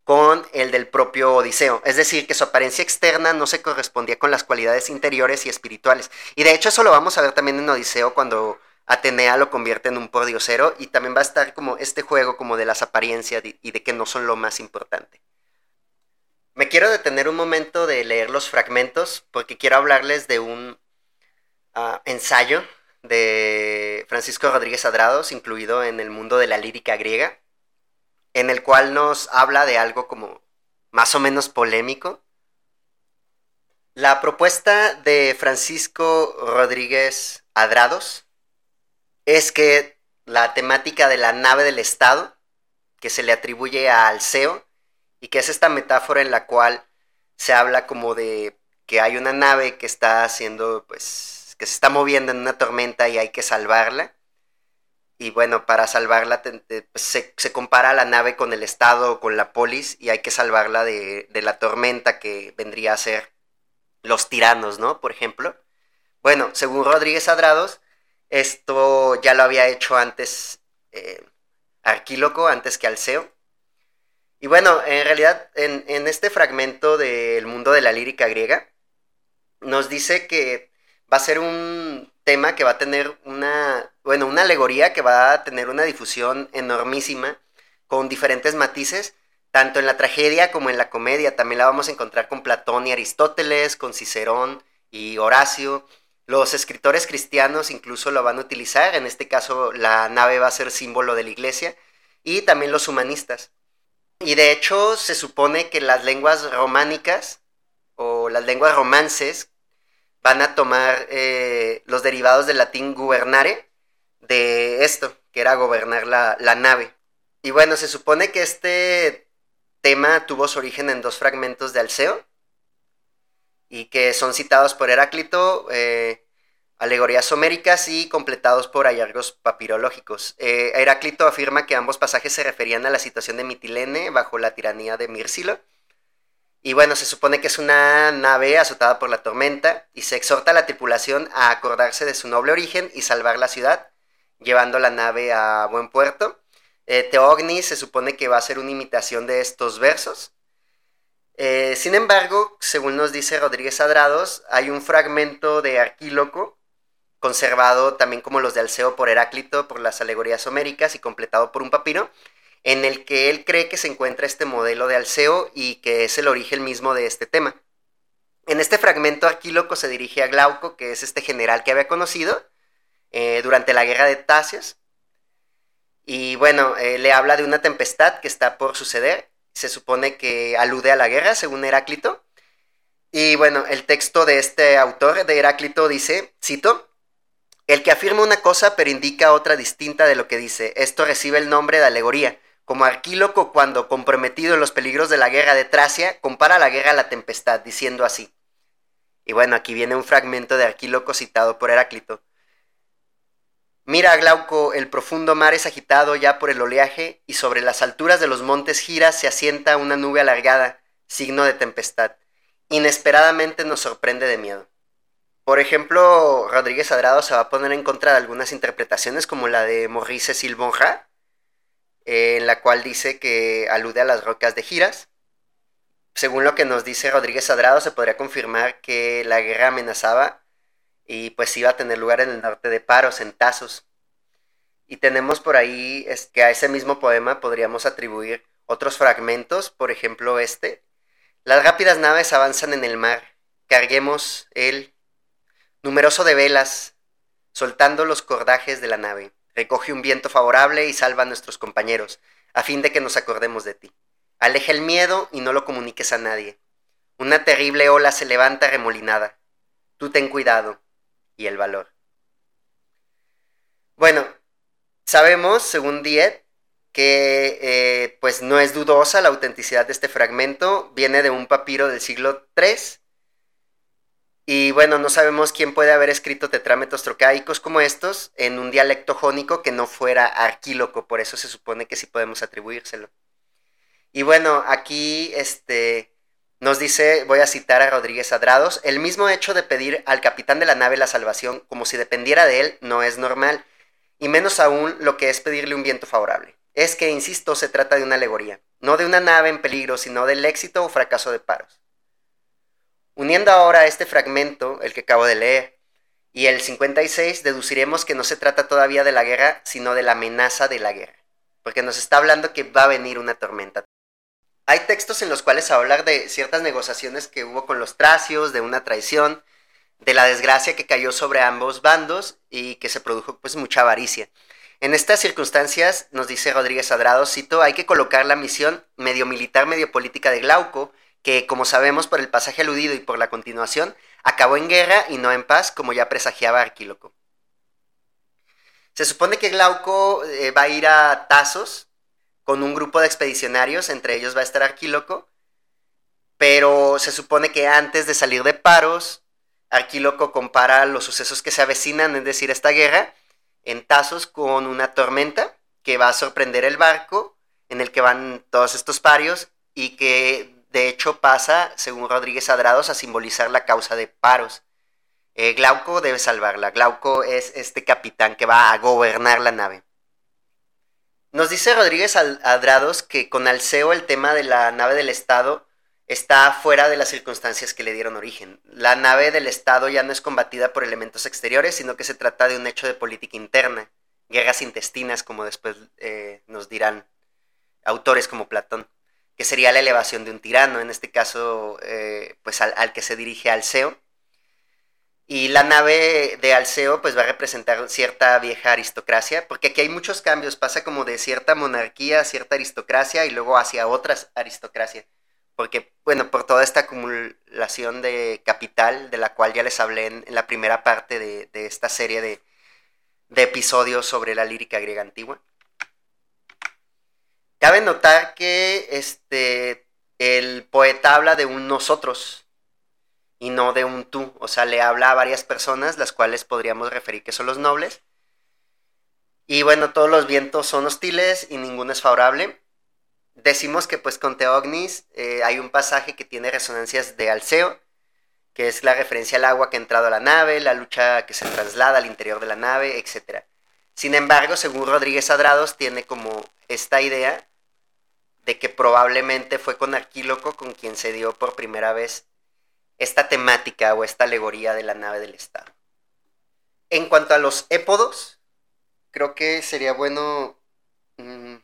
con el del propio Odiseo. Es decir, que su apariencia externa no se correspondía con las cualidades interiores y espirituales. Y de hecho eso lo vamos a ver también en Odiseo cuando Atenea lo convierte en un pordiosero y también va a estar como este juego como de las apariencias y de que no son lo más importante. Me quiero detener un momento de leer los fragmentos porque quiero hablarles de un ah, ensayo de Francisco Rodríguez Adrados, incluido en el mundo de la lírica griega, en el cual nos habla de algo como más o menos polémico, La propuesta de Francisco Rodríguez Adrados es que la temática de la nave del Estado, que se le atribuye a Alceo, y que es esta metáfora en la cual se habla como de que hay una nave que está haciendo, pues, que se está moviendo en una tormenta y hay que salvarla. Y bueno, para salvarla pues, se, compara la nave con el Estado, con la polis, y hay que salvarla de, la tormenta que vendría a ser los tiranos, ¿no? Por ejemplo. Bueno, según Rodríguez Adrados, esto ya lo había hecho antes eh, Arquíloco, antes que Alceo. Y bueno, en realidad, en, en este fragmento del mundo de la lírica griega, nos dice que va a ser un tema que va a tener una, bueno, una alegoría que va a tener una difusión enormísima con diferentes matices, tanto en la tragedia como en la comedia. También la vamos a encontrar con Platón y Aristóteles, con Cicerón y Horacio. Los escritores cristianos incluso lo van a utilizar, en este caso la nave va a ser símbolo de la iglesia, y también los humanistas. Y de hecho se supone que las lenguas románicas o las lenguas romances van a tomar eh, los derivados del latín gubernare de esto, que era gobernar la, nave. Y bueno, se supone que este tema tuvo su origen en dos fragmentos de Alceo y que son citados por Heráclito, eh, alegorías homéricas y completados por hallazgos papirológicos. Eh, Heráclito afirma que ambos pasajes se referían a la situación de Mitilene bajo la tiranía de Mírsilo y bueno, se supone que es una nave azotada por la tormenta y se exhorta a la tripulación a acordarse de su noble origen y salvar la ciudad, llevando la nave a buen puerto. Eh, Teogni se supone que va a ser una imitación de estos versos. Eh, sin embargo, según nos dice Rodríguez Adrados, hay un fragmento de Arquíloco, conservado también como los de Alceo por Heráclito por las alegorías homéricas y completado por un papiro, en el que él cree que se encuentra este modelo de Alceo y que es el origen mismo de este tema. En este fragmento Arquíloco se dirige a Glauco, que es este general que había conocido eh, durante la guerra de Tasios. Y bueno, eh, le habla de una tempestad que está por suceder. Se supone que alude a la guerra, según Heráclito. Y bueno, el texto de este autor, de Heráclito, dice, cito, el que afirma una cosa pero indica otra distinta de lo que dice. Esto recibe el nombre de alegoría como Arquíloco cuando, comprometido en los peligros de la guerra de Tracia, compara la guerra a la tempestad, diciendo así. Y bueno, aquí viene un fragmento de Arquíloco citado por Heráclito. Mira, Glauco, el profundo mar es agitado ya por el oleaje, y sobre las alturas de los montes Gira se asienta una nube alargada, signo de tempestad. Inesperadamente nos sorprende de miedo. Por ejemplo, Rodríguez Adrado se va a poner en contra de algunas interpretaciones como la de Maurice Silbonja, en la cual dice que alude a las rocas de Giras. Según lo que nos dice Rodríguez Sadrado, se podría confirmar que la guerra amenazaba y pues iba a tener lugar en el norte de Paros, en Tazos. Y tenemos por ahí que a ese mismo poema podríamos atribuir otros fragmentos, por ejemplo este. Las rápidas naves avanzan en el mar, carguemos el numeroso de velas, soltando los cordajes de la nave. Recoge un viento favorable y salva a nuestros compañeros, a fin de que nos acordemos de ti. Aleja el miedo y no lo comuniques a nadie. Una terrible ola se levanta remolinada. Tú ten cuidado y el valor. Bueno, sabemos, según Diet, que eh, pues no es dudosa la autenticidad de este fragmento. Viene de un papiro del siglo III y bueno, no sabemos quién puede haber escrito tetrámetros trocaicos como estos en un dialecto jónico que no fuera arquíloco, por eso se supone que sí podemos atribuírselo. Y bueno, aquí este, nos dice, voy a citar a Rodríguez Adrados, el mismo hecho de pedir al capitán de la nave la salvación como si dependiera de él no es normal, y menos aún lo que es pedirle un viento favorable. Es que, insisto, se trata de una alegoría, no de una nave en peligro, sino del éxito o fracaso de paros. Uniendo ahora este fragmento, el que acabo de leer, y el 56, deduciremos que no se trata todavía de la guerra, sino de la amenaza de la guerra, porque nos está hablando que va a venir una tormenta. Hay textos en los cuales hablar de ciertas negociaciones que hubo con los tracios, de una traición, de la desgracia que cayó sobre ambos bandos y que se produjo pues mucha avaricia. En estas circunstancias, nos dice Rodríguez Adrado, cito, hay que colocar la misión medio militar, medio política de Glauco, que como sabemos por el pasaje aludido y por la continuación, acabó en guerra y no en paz, como ya presagiaba Arquíloco. Se supone que Glauco eh, va a ir a Tasos con un grupo de expedicionarios, entre ellos va a estar Arquíloco, pero se supone que antes de salir de Paros, Arquíloco compara los sucesos que se avecinan, es decir, esta guerra, en Tasos con una tormenta que va a sorprender el barco en el que van todos estos parios y que de hecho pasa, según Rodríguez Adrados, a simbolizar la causa de Paros. Eh, Glauco debe salvarla. Glauco es este capitán que va a gobernar la nave. Nos dice Rodríguez Adrados que con Alceo el tema de la nave del Estado está fuera de las circunstancias que le dieron origen. La nave del Estado ya no es combatida por elementos exteriores, sino que se trata de un hecho de política interna, guerras intestinas, como después eh, nos dirán autores como Platón, que sería la elevación de un tirano, en este caso, eh, pues al, que se dirige Alceo. Y la nave de Alceo pues va a representar cierta vieja aristocracia, porque aquí hay muchos cambios, pasa como de cierta monarquía a cierta aristocracia y luego hacia otras aristocracia porque, bueno, por toda esta acumulación de capital, de la cual ya les hablé en, la primera parte de, esta serie de, episodios sobre la lírica griega antigua. Cabe notar que este, el poeta habla de un nosotros y no de un tú, o sea, le habla a varias personas, las cuales podríamos referir que son los nobles. Y bueno, todos los vientos son hostiles y ninguno es favorable decimos que pues con Teognis eh, hay un pasaje que tiene resonancias de Alceo, que es la referencia al agua que ha entrado a la nave, la lucha que se traslada al interior de la nave, etc. Sin embargo, según Rodríguez Adrados, tiene como esta idea de que probablemente fue con Arquíloco con quien se dio por primera vez esta temática o esta alegoría de la nave del Estado. En cuanto a los épodos, creo que sería bueno mm,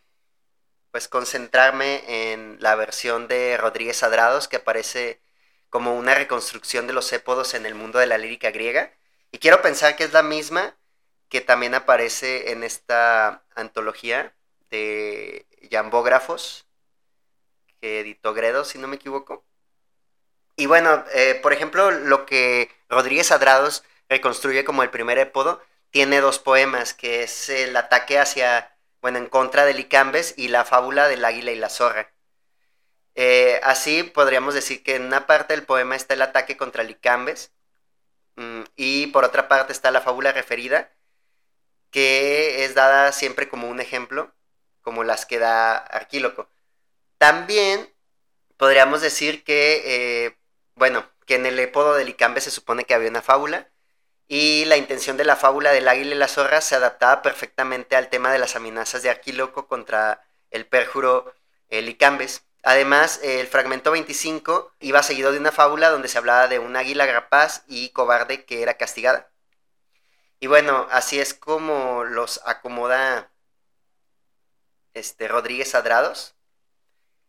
pues concentrarme en la versión de Rodríguez Adrados que aparece como una reconstrucción de los épodos en el mundo de la lírica griega. Y quiero pensar que es la misma que también aparece en esta antología de Jambógrafos que editó Gredo, si no me equivoco. Y bueno, eh, por ejemplo, lo que Rodríguez Adrados reconstruye como el primer épodo, tiene dos poemas, que es el ataque hacia bueno, en contra de Licambes y la fábula del águila y la zorra. Eh, así podríamos decir que en una parte del poema está el ataque contra Licambes mm, y por otra parte está la fábula referida, que es dada siempre como un ejemplo, como las que da Arquíloco. También podríamos decir que, eh, bueno, que en el épodo de Licambes se supone que había una fábula, y la intención de la fábula del águila y la zorra se adaptaba perfectamente al tema de las amenazas de Arquíloco contra el perjuro Licambes. Además, el fragmento 25 iba seguido de una fábula donde se hablaba de un águila rapaz y cobarde que era castigada. Y bueno, así es como los acomoda este Rodríguez Adrados.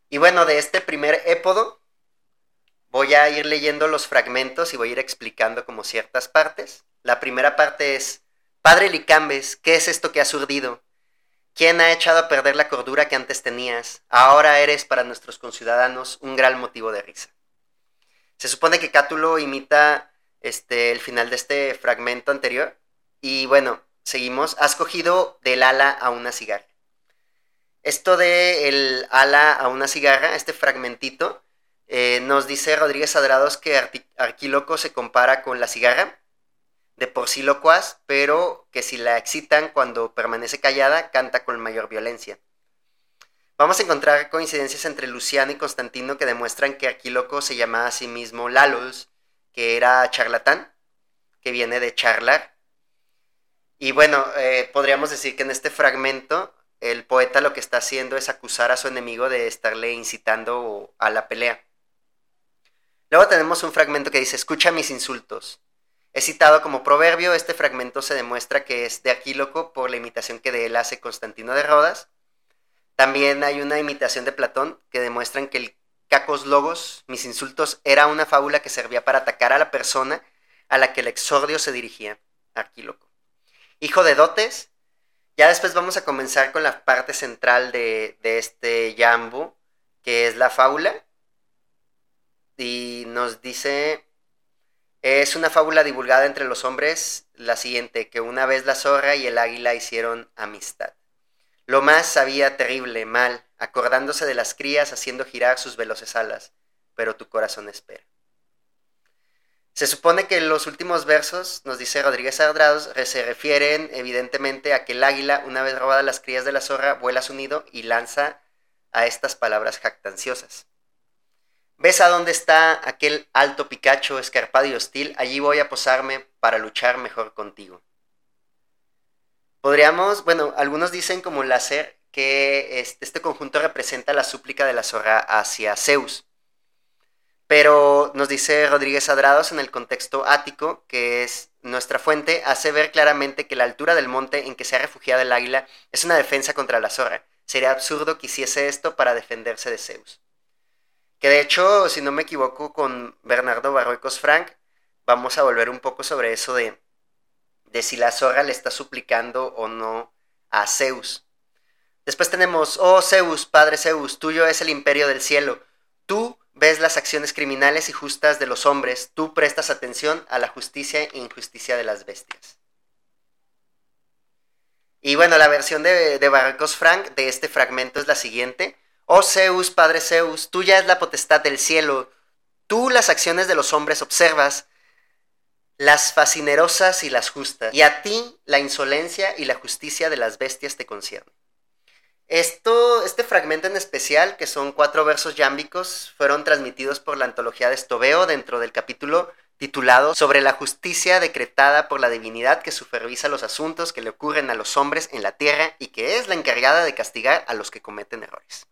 Y bueno, de este primer épodo voy a ir leyendo los fragmentos y voy a ir explicando como ciertas partes. La primera parte es, Padre Licambes, ¿qué es esto que has urdido? ¿Quién ha echado a perder la cordura que antes tenías? Ahora eres para nuestros conciudadanos un gran motivo de risa. Se supone que Cátulo imita este, el final de este fragmento anterior. Y bueno, seguimos. Has cogido del ala a una cigarra. Esto de el ala a una cigarra, este fragmentito, eh, nos dice Rodríguez Adrados que Arquíloco se compara con la cigarra de por sí locuaz, pero que si la excitan cuando permanece callada, canta con mayor violencia. Vamos a encontrar coincidencias entre Luciano y Constantino que demuestran que Aquíloco se llamaba a sí mismo Lalos, que era charlatán, que viene de charlar. Y bueno, eh, podríamos decir que en este fragmento el poeta lo que está haciendo es acusar a su enemigo de estarle incitando a la pelea. Luego tenemos un fragmento que dice, escucha mis insultos. Es citado como proverbio, este fragmento se demuestra que es de Aquíloco por la imitación que de él hace Constantino de Rodas. También hay una imitación de Platón que demuestran que el cacos logos, mis insultos, era una fábula que servía para atacar a la persona a la que el exordio se dirigía, Arquíloco. Hijo de dotes, ya después vamos a comenzar con la parte central de, de este yambo, que es la fábula. Y nos dice, es una fábula divulgada entre los hombres, la siguiente, que una vez la zorra y el águila hicieron amistad. Lo más sabía terrible, mal, acordándose de las crías haciendo girar sus veloces alas, pero tu corazón espera. Se supone que los últimos versos, nos dice Rodríguez Ardrados, se refieren evidentemente a que el águila, una vez robada las crías de la zorra, vuela a su nido y lanza a estas palabras jactanciosas. ¿Ves a dónde está aquel alto picacho, escarpado y hostil? Allí voy a posarme para luchar mejor contigo. Podríamos, bueno, algunos dicen como láser que este, este conjunto representa la súplica de la zorra hacia Zeus. Pero nos dice Rodríguez Adrados en el contexto ático, que es nuestra fuente, hace ver claramente que la altura del monte en que se ha refugiado el águila es una defensa contra la zorra. Sería absurdo que hiciese esto para defenderse de Zeus. Que de hecho, si no me equivoco, con Bernardo Barruecos Frank, vamos a volver un poco sobre eso de, de si la zorra le está suplicando o no a Zeus. Después tenemos, oh Zeus, Padre Zeus, tuyo es el imperio del cielo. Tú ves las acciones criminales y justas de los hombres, tú prestas atención a la justicia e injusticia de las bestias. Y bueno, la versión de, de Barcos Frank de este fragmento es la siguiente. Oh Zeus, Padre Zeus, tuya es la potestad del cielo, tú las acciones de los hombres observas, las fascinerosas y las justas, y a ti la insolencia y la justicia de las bestias te conciernen. Esto, este fragmento en especial, que son cuatro versos yámbicos, fueron transmitidos por la antología de Estobeo dentro del capítulo titulado Sobre la justicia decretada por la divinidad que supervisa los asuntos que le ocurren a los hombres en la tierra y que es la encargada de castigar a los que cometen errores.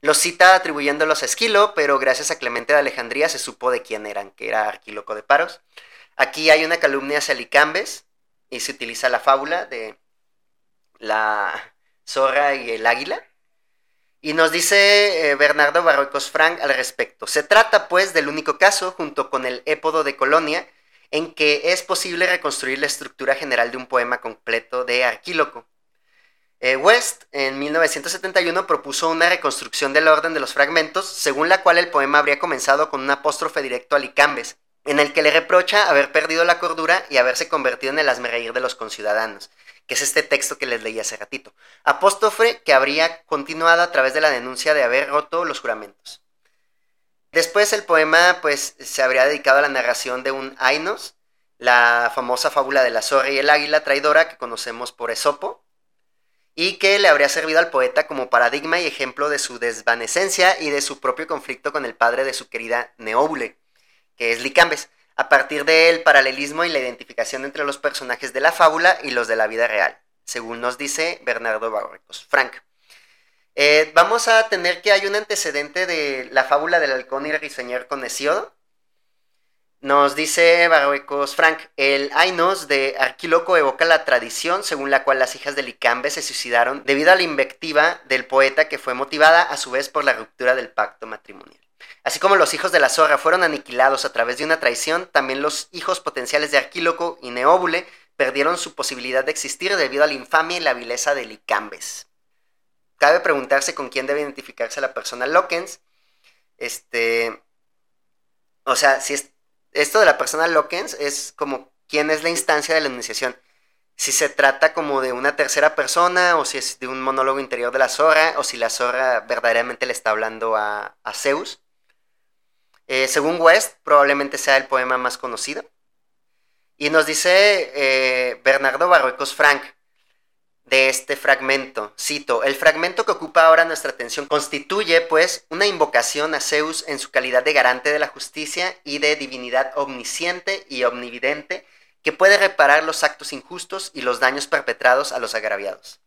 Los cita atribuyéndolos a Esquilo, pero gracias a Clemente de Alejandría se supo de quién eran, que era Arquíloco de Paros. Aquí hay una calumnia hacia Licambes y se utiliza la fábula de la zorra y el águila. Y nos dice eh, Bernardo Barrocos Frank al respecto. Se trata, pues, del único caso, junto con el épodo de Colonia, en que es posible reconstruir la estructura general de un poema completo de Arquíloco. Eh, West, en 1971, propuso una reconstrucción del orden de los fragmentos, según la cual el poema habría comenzado con un apóstrofe directo a Licambes, en el que le reprocha haber perdido la cordura y haberse convertido en el asmerreír de los conciudadanos que es este texto que les leí hace ratito. Apóstofe que habría continuado a través de la denuncia de haber roto los juramentos. Después el poema pues se habría dedicado a la narración de un Ainos, la famosa fábula de la zorra y el águila traidora que conocemos por Esopo, y que le habría servido al poeta como paradigma y ejemplo de su desvanecencia y de su propio conflicto con el padre de su querida Neóbule, que es Licambes a partir del paralelismo y la identificación entre los personajes de la fábula y los de la vida real, según nos dice Bernardo Barrocos Frank. Eh, vamos a tener que hay un antecedente de la fábula del halcón y el con Hesiodo. Nos dice Barruecos Frank, el Ainos de Arquíloco evoca la tradición según la cual las hijas de Licambe se suicidaron debido a la invectiva del poeta que fue motivada a su vez por la ruptura del pacto matrimonial. Así como los hijos de la zorra fueron aniquilados a través de una traición, también los hijos potenciales de Arquíloco y Neóbule perdieron su posibilidad de existir debido a la infamia y la vileza de Licambes. Cabe preguntarse con quién debe identificarse la persona Lockens. Este. O sea, si es, esto de la persona Lockens es como quién es la instancia de la iniciación. Si se trata como de una tercera persona, o si es de un monólogo interior de la zorra, o si la zorra verdaderamente le está hablando a, Zeus. Eh, según West, probablemente sea el poema más conocido. Y nos dice eh, Bernardo Barruecos Frank de este fragmento, cito, el fragmento que ocupa ahora nuestra atención constituye, pues, una invocación a Zeus en su calidad de garante de la justicia y de divinidad omnisciente y omnividente que puede reparar los actos injustos y los daños perpetrados a los agraviados.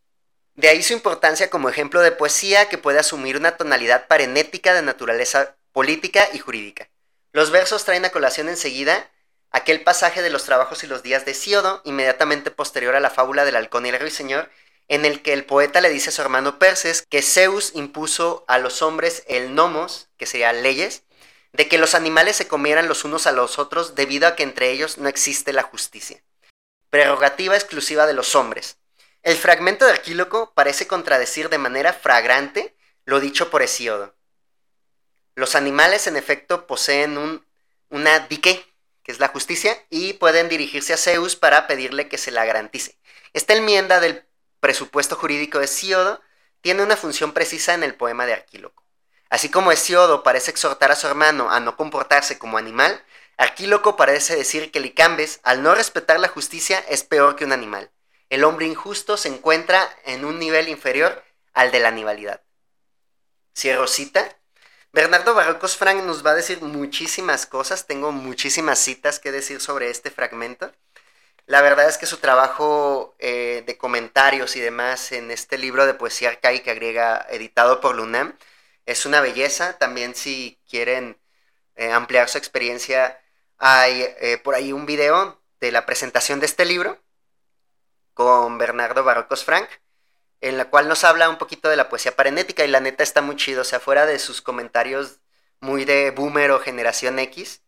De ahí su importancia como ejemplo de poesía que puede asumir una tonalidad parenética de naturaleza política y jurídica. Los versos traen a colación enseguida aquel pasaje de los trabajos y los días de Siodo, inmediatamente posterior a la fábula del halcón y el ruiseñor, en el que el poeta le dice a su hermano Perses que Zeus impuso a los hombres el nomos, que sería leyes, de que los animales se comieran los unos a los otros debido a que entre ellos no existe la justicia. Prerrogativa exclusiva de los hombres. El fragmento de Arquíloco parece contradecir de manera fragrante lo dicho por Hesíodo. Los animales, en efecto, poseen un, una dique, que es la justicia, y pueden dirigirse a Zeus para pedirle que se la garantice. Esta enmienda del presupuesto jurídico de Hesíodo tiene una función precisa en el poema de Arquíloco. Así como Hesíodo parece exhortar a su hermano a no comportarse como animal, Arquíloco parece decir que Licambes, al no respetar la justicia, es peor que un animal. El hombre injusto se encuentra en un nivel inferior al de la animalidad. Cierro cita. Bernardo Barrocos Frank nos va a decir muchísimas cosas, tengo muchísimas citas que decir sobre este fragmento. La verdad es que su trabajo eh, de comentarios y demás en este libro de poesía arcaica griega editado por Lunam es una belleza. También si quieren eh, ampliar su experiencia, hay eh, por ahí un video de la presentación de este libro con Bernardo Barrocos Frank, en la cual nos habla un poquito de la poesía parenética y la neta está muy chido, o sea, fuera de sus comentarios muy de boomer o generación X,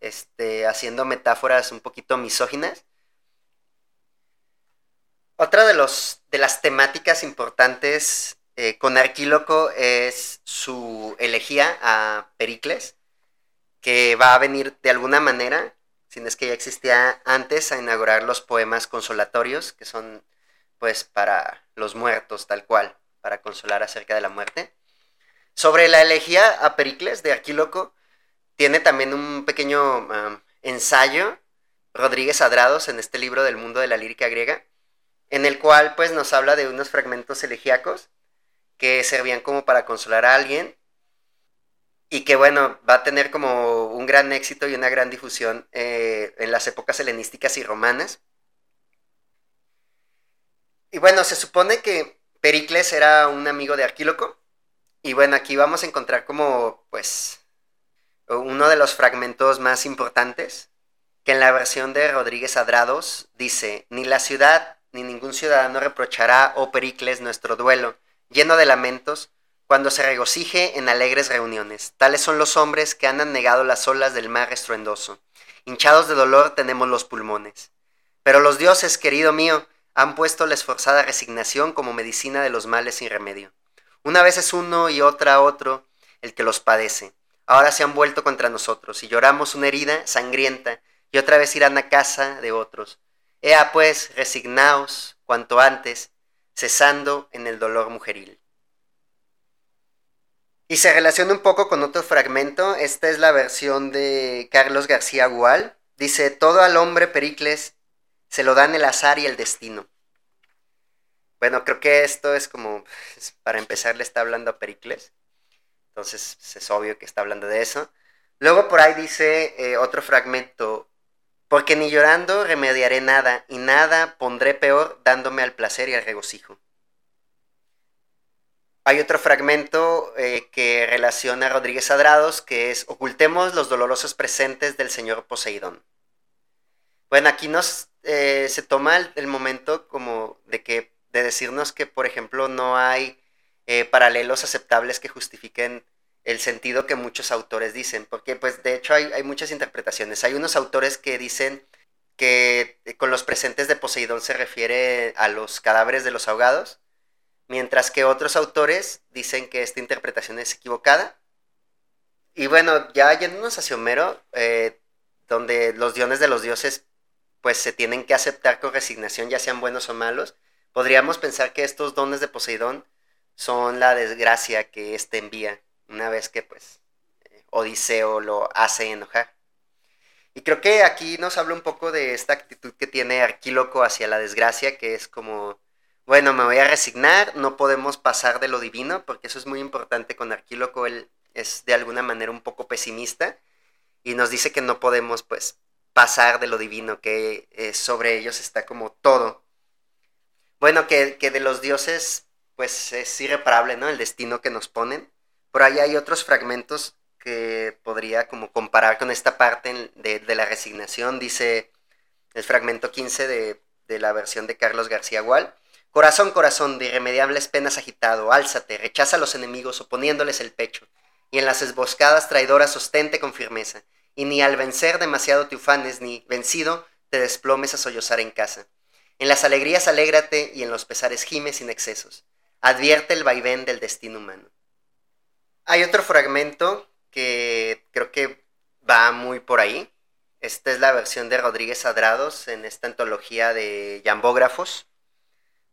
este, haciendo metáforas un poquito misóginas. Otra de, los, de las temáticas importantes eh, con Arquíloco es su elegía a Pericles, que va a venir de alguna manera, si es que ya existía antes, a inaugurar los poemas consolatorios, que son pues para los muertos tal cual, para consolar acerca de la muerte. Sobre la elegía a Pericles de Arquíloco, tiene también un pequeño ensayo, Rodríguez Adrados, en este libro del mundo de la lírica griega, en el cual pues nos habla de unos fragmentos elegíacos que servían como para consolar a alguien y que bueno, va a tener como un gran éxito y una gran difusión eh, en las épocas helenísticas y romanas. Y bueno, se supone que Pericles era un amigo de Arquíloco y bueno, aquí vamos a encontrar como pues uno de los fragmentos más importantes que en la versión de Rodríguez Adrados dice, ni la ciudad ni ningún ciudadano reprochará, oh Pericles, nuestro duelo, lleno de lamentos, cuando se regocije en alegres reuniones. Tales son los hombres que han negado las olas del mar estruendoso. Hinchados de dolor tenemos los pulmones. Pero los dioses, querido mío, han puesto la esforzada resignación como medicina de los males sin remedio. Una vez es uno y otra otro el que los padece. Ahora se han vuelto contra nosotros y lloramos una herida sangrienta y otra vez irán a casa de otros. Ea pues, resignaos cuanto antes, cesando en el dolor mujeril. Y se relaciona un poco con otro fragmento, esta es la versión de Carlos García Gual. Dice, todo al hombre Pericles se lo dan el azar y el destino. Bueno, creo que esto es como, pues, para empezar le está hablando a Pericles, entonces es obvio que está hablando de eso. Luego por ahí dice eh, otro fragmento, porque ni llorando remediaré nada, y nada pondré peor dándome al placer y al regocijo. Hay otro fragmento eh, que relaciona a Rodríguez Adrados, que es ocultemos los dolorosos presentes del señor Poseidón. Bueno, aquí nos eh, se toma el, momento como de que de decirnos que, por ejemplo, no hay eh, paralelos aceptables que justifiquen el sentido que muchos autores dicen, porque pues de hecho hay, muchas interpretaciones. Hay unos autores que dicen que con los presentes de Poseidón se refiere a los cadáveres de los ahogados, mientras que otros autores dicen que esta interpretación es equivocada. Y bueno, ya yéndonos hacia Homero, eh, donde los diones de los dioses pues se tienen que aceptar con resignación, ya sean buenos o malos, podríamos pensar que estos dones de Poseidón son la desgracia que éste envía una vez que pues Odiseo lo hace enojar. Y creo que aquí nos habla un poco de esta actitud que tiene Arquíloco hacia la desgracia, que es como, bueno, me voy a resignar, no podemos pasar de lo divino, porque eso es muy importante con Arquíloco, él es de alguna manera un poco pesimista y nos dice que no podemos pues pasar de lo divino, que eh, sobre ellos está como todo. Bueno, que, que de los dioses pues es irreparable, ¿no? El destino que nos ponen por ahí hay otros fragmentos que podría como comparar con esta parte de, la resignación. Dice el fragmento 15 de, de la versión de Carlos García Gual. Corazón, corazón, de irremediables penas agitado, álzate, rechaza a los enemigos oponiéndoles el pecho, y en las esboscadas traidoras sostente con firmeza, y ni al vencer demasiado te ufanes, ni vencido te desplomes a sollozar en casa. En las alegrías alégrate y en los pesares gime sin excesos. Advierte el vaivén del destino humano. Hay otro fragmento que creo que va muy por ahí. Esta es la versión de Rodríguez Adrados en esta antología de Yambógrafos.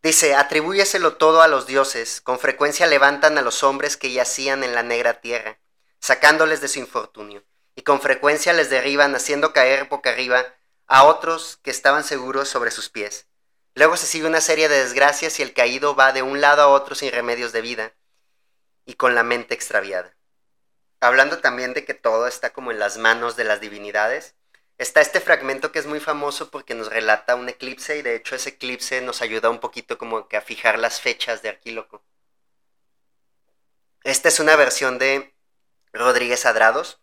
Dice, atribúyeselo todo a los dioses, con frecuencia levantan a los hombres que yacían en la negra tierra, sacándoles de su infortunio, y con frecuencia les derriban haciendo caer boca arriba a otros que estaban seguros sobre sus pies. Luego se sigue una serie de desgracias y el caído va de un lado a otro sin remedios de vida y con la mente extraviada. Hablando también de que todo está como en las manos de las divinidades, está este fragmento que es muy famoso porque nos relata un eclipse y de hecho ese eclipse nos ayuda un poquito como que a fijar las fechas de Arquíloco. Esta es una versión de Rodríguez Adrados.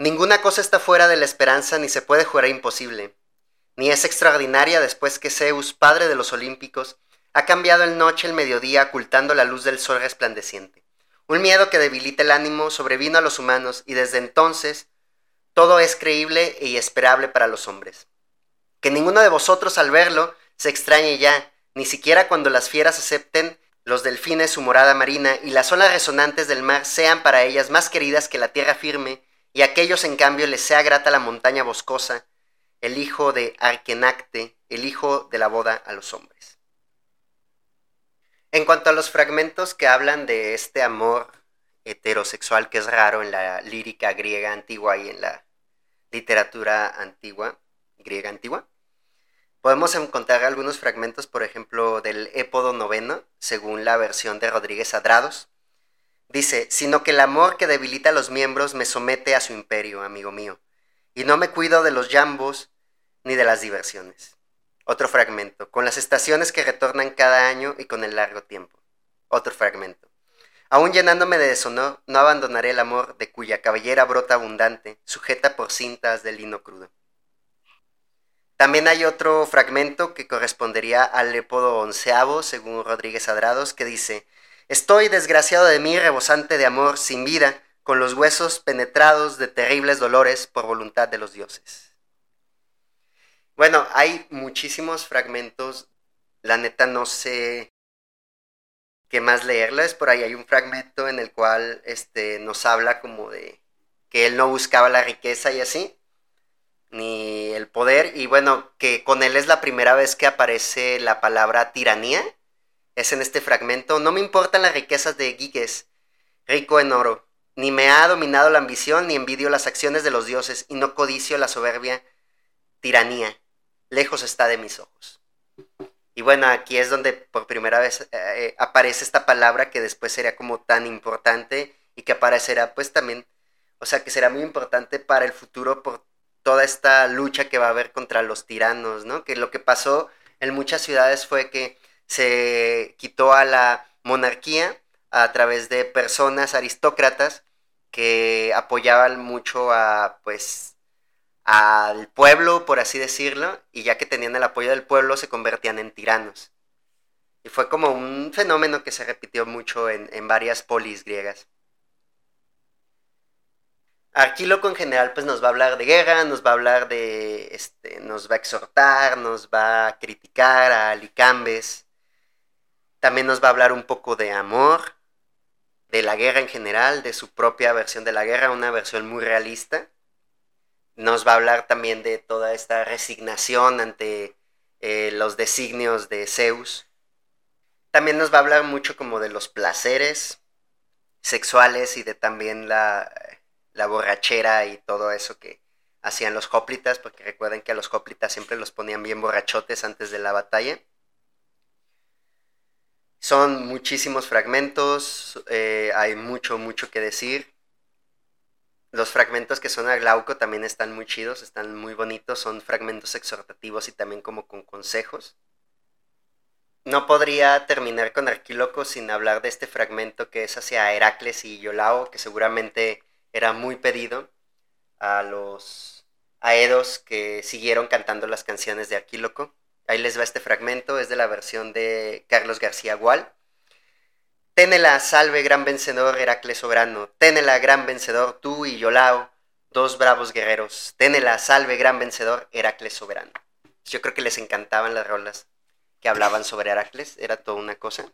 Ninguna cosa está fuera de la esperanza ni se puede jurar imposible, ni es extraordinaria después que Zeus, padre de los olímpicos, ha cambiado el noche el mediodía ocultando la luz del sol resplandeciente. Un miedo que debilita el ánimo sobrevino a los humanos y desde entonces todo es creíble y esperable para los hombres. Que ninguno de vosotros al verlo se extrañe ya, ni siquiera cuando las fieras acepten los delfines su morada marina y las olas resonantes del mar sean para ellas más queridas que la tierra firme, y aquellos en cambio les sea grata la montaña boscosa, el hijo de Arquenacte, el hijo de la boda a los hombres. En cuanto a los fragmentos que hablan de este amor heterosexual que es raro en la lírica griega antigua y en la literatura antigua, griega antigua, podemos encontrar algunos fragmentos, por ejemplo, del Épodo noveno, según la versión de Rodríguez Adrados. Dice, sino que el amor que debilita a los miembros me somete a su imperio, amigo mío, y no me cuido de los jambos ni de las diversiones. Otro fragmento, con las estaciones que retornan cada año y con el largo tiempo. Otro fragmento. Aún llenándome de deshonor, no abandonaré el amor de cuya cabellera brota abundante, sujeta por cintas de lino crudo. También hay otro fragmento que correspondería al épodo onceavo, según Rodríguez Adrados, que dice, Estoy desgraciado de mí, rebosante de amor, sin vida, con los huesos penetrados de terribles dolores por voluntad de los dioses. Bueno, hay muchísimos fragmentos. La neta no sé qué más leerles. Por ahí hay un fragmento en el cual este, nos habla como de que él no buscaba la riqueza y así, ni el poder. Y bueno, que con él es la primera vez que aparece la palabra tiranía. Es en este fragmento. No me importan las riquezas de Giges, rico en oro. Ni me ha dominado la ambición, ni envidio las acciones de los dioses, y no codicio la soberbia tiranía lejos está de mis ojos. Y bueno, aquí es donde por primera vez eh, aparece esta palabra que después sería como tan importante y que aparecerá pues también, o sea, que será muy importante para el futuro por toda esta lucha que va a haber contra los tiranos, ¿no? Que lo que pasó en muchas ciudades fue que se quitó a la monarquía a través de personas aristócratas que apoyaban mucho a pues al pueblo, por así decirlo, y ya que tenían el apoyo del pueblo se convertían en tiranos. Y fue como un fenómeno que se repitió mucho en, varias polis griegas. Arquíloco en general pues nos va a hablar de guerra, nos va a hablar de, este, nos va a exhortar, nos va a criticar a Licambes, también nos va a hablar un poco de amor, de la guerra en general, de su propia versión de la guerra, una versión muy realista nos va a hablar también de toda esta resignación ante eh, los designios de Zeus. También nos va a hablar mucho como de los placeres sexuales y de también la, la borrachera y todo eso que hacían los hoplitas, porque recuerden que a los hoplitas siempre los ponían bien borrachotes antes de la batalla. Son muchísimos fragmentos, eh, hay mucho, mucho que decir. Los fragmentos que son a Glauco también están muy chidos, están muy bonitos, son fragmentos exhortativos y también como con consejos. No podría terminar con Arquíloco sin hablar de este fragmento que es hacia Heracles y Iolao, que seguramente era muy pedido a los aedos que siguieron cantando las canciones de Arquíloco. Ahí les va este fragmento, es de la versión de Carlos García Gual. Ténela, salve, gran vencedor, Heracles soberano. Ténela, gran vencedor, tú y Yolao, dos bravos guerreros. Ténela, salve, gran vencedor, Heracles soberano. Yo creo que les encantaban las rolas que hablaban sobre Heracles, era toda una cosa.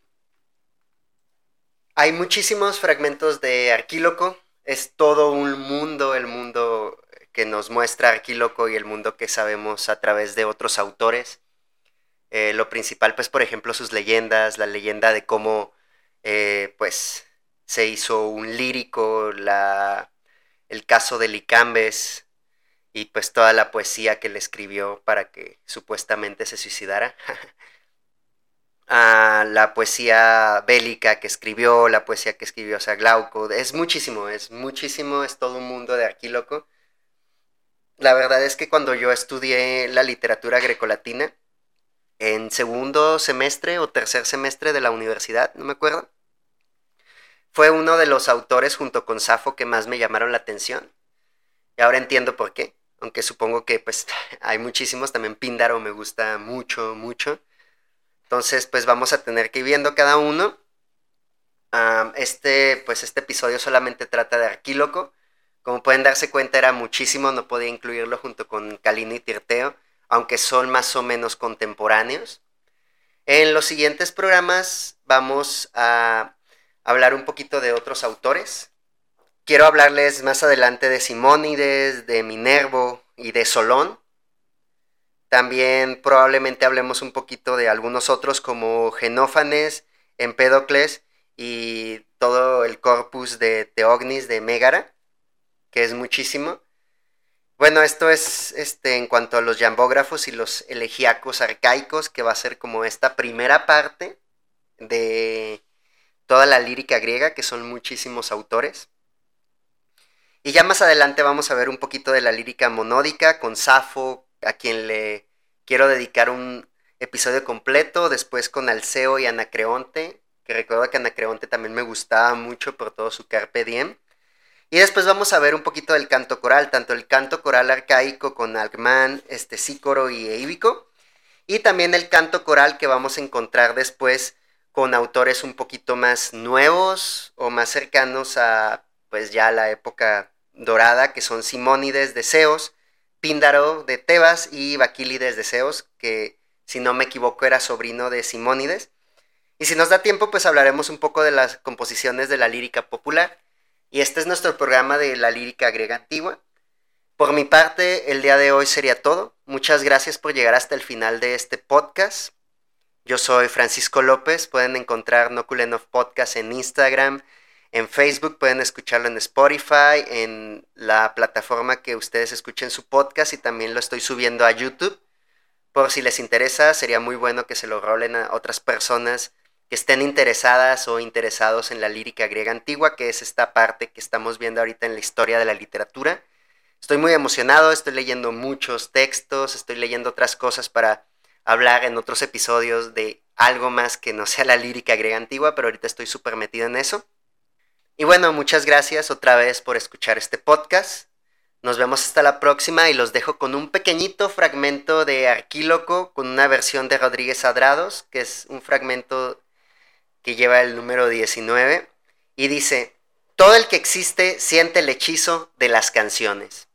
Hay muchísimos fragmentos de Arquíloco. Es todo un mundo, el mundo que nos muestra Arquíloco y el mundo que sabemos a través de otros autores. Eh, lo principal, pues, por ejemplo, sus leyendas, la leyenda de cómo, eh, pues, se hizo un lírico, la, el caso de Licambes y pues toda la poesía que le escribió para que supuestamente se suicidara. a la poesía bélica que escribió, la poesía que escribió Glauco, es muchísimo, es muchísimo, es todo un mundo de Arquíloco. La verdad es que cuando yo estudié la literatura grecolatina, en segundo semestre o tercer semestre de la universidad, no me acuerdo, fue uno de los autores junto con Safo que más me llamaron la atención. Y ahora entiendo por qué, aunque supongo que pues hay muchísimos, también Píndaro me gusta mucho, mucho. Entonces, pues vamos a tener que ir viendo cada uno. este, pues este episodio solamente trata de Arquíloco. Como pueden darse cuenta, era muchísimo, no podía incluirlo junto con Calino y Tirteo, aunque son más o menos contemporáneos. En los siguientes programas vamos a hablar un poquito de otros autores. Quiero hablarles más adelante de Simónides, de Minervo y de Solón. También probablemente hablemos un poquito de algunos otros como Genófanes, Empédocles y todo el corpus de Teognis de Mégara, que es muchísimo. Bueno, esto es este, en cuanto a los yambógrafos y los elegíacos arcaicos, que va a ser como esta primera parte de toda la lírica griega, que son muchísimos autores. Y ya más adelante vamos a ver un poquito de la lírica monódica con Safo, a quien le quiero dedicar un episodio completo, después con Alceo y Anacreonte, que recuerdo que Anacreonte también me gustaba mucho por todo su carpe diem. Y después vamos a ver un poquito del canto coral, tanto el canto coral arcaico con Algman, este Sícoro y Eíbico, y también el canto coral que vamos a encontrar después con autores un poquito más nuevos o más cercanos a pues ya la época dorada, que son Simónides de Zeus, Píndaro de Tebas y Baquílides de Zeus, que si no me equivoco era sobrino de Simónides. Y si nos da tiempo, pues hablaremos un poco de las composiciones de la lírica popular. Y este es nuestro programa de la lírica griega antigua. Por mi parte, el día de hoy sería todo. Muchas gracias por llegar hasta el final de este podcast. Yo soy Francisco López. Pueden encontrar Noculenov Podcast en Instagram, en Facebook, pueden escucharlo en Spotify, en la plataforma que ustedes escuchen su podcast y también lo estoy subiendo a YouTube. Por si les interesa, sería muy bueno que se lo rolen a otras personas que estén interesadas o interesados en la lírica griega antigua, que es esta parte que estamos viendo ahorita en la historia de la literatura. Estoy muy emocionado, estoy leyendo muchos textos, estoy leyendo otras cosas para hablar en otros episodios de algo más que no sea la lírica griega antigua, pero ahorita estoy súper metido en eso. Y bueno, muchas gracias otra vez por escuchar este podcast. Nos vemos hasta la próxima y los dejo con un pequeñito fragmento de Arquíloco con una versión de Rodríguez Adrados, que es un fragmento que lleva el número 19 y dice, todo el que existe siente el hechizo de las canciones.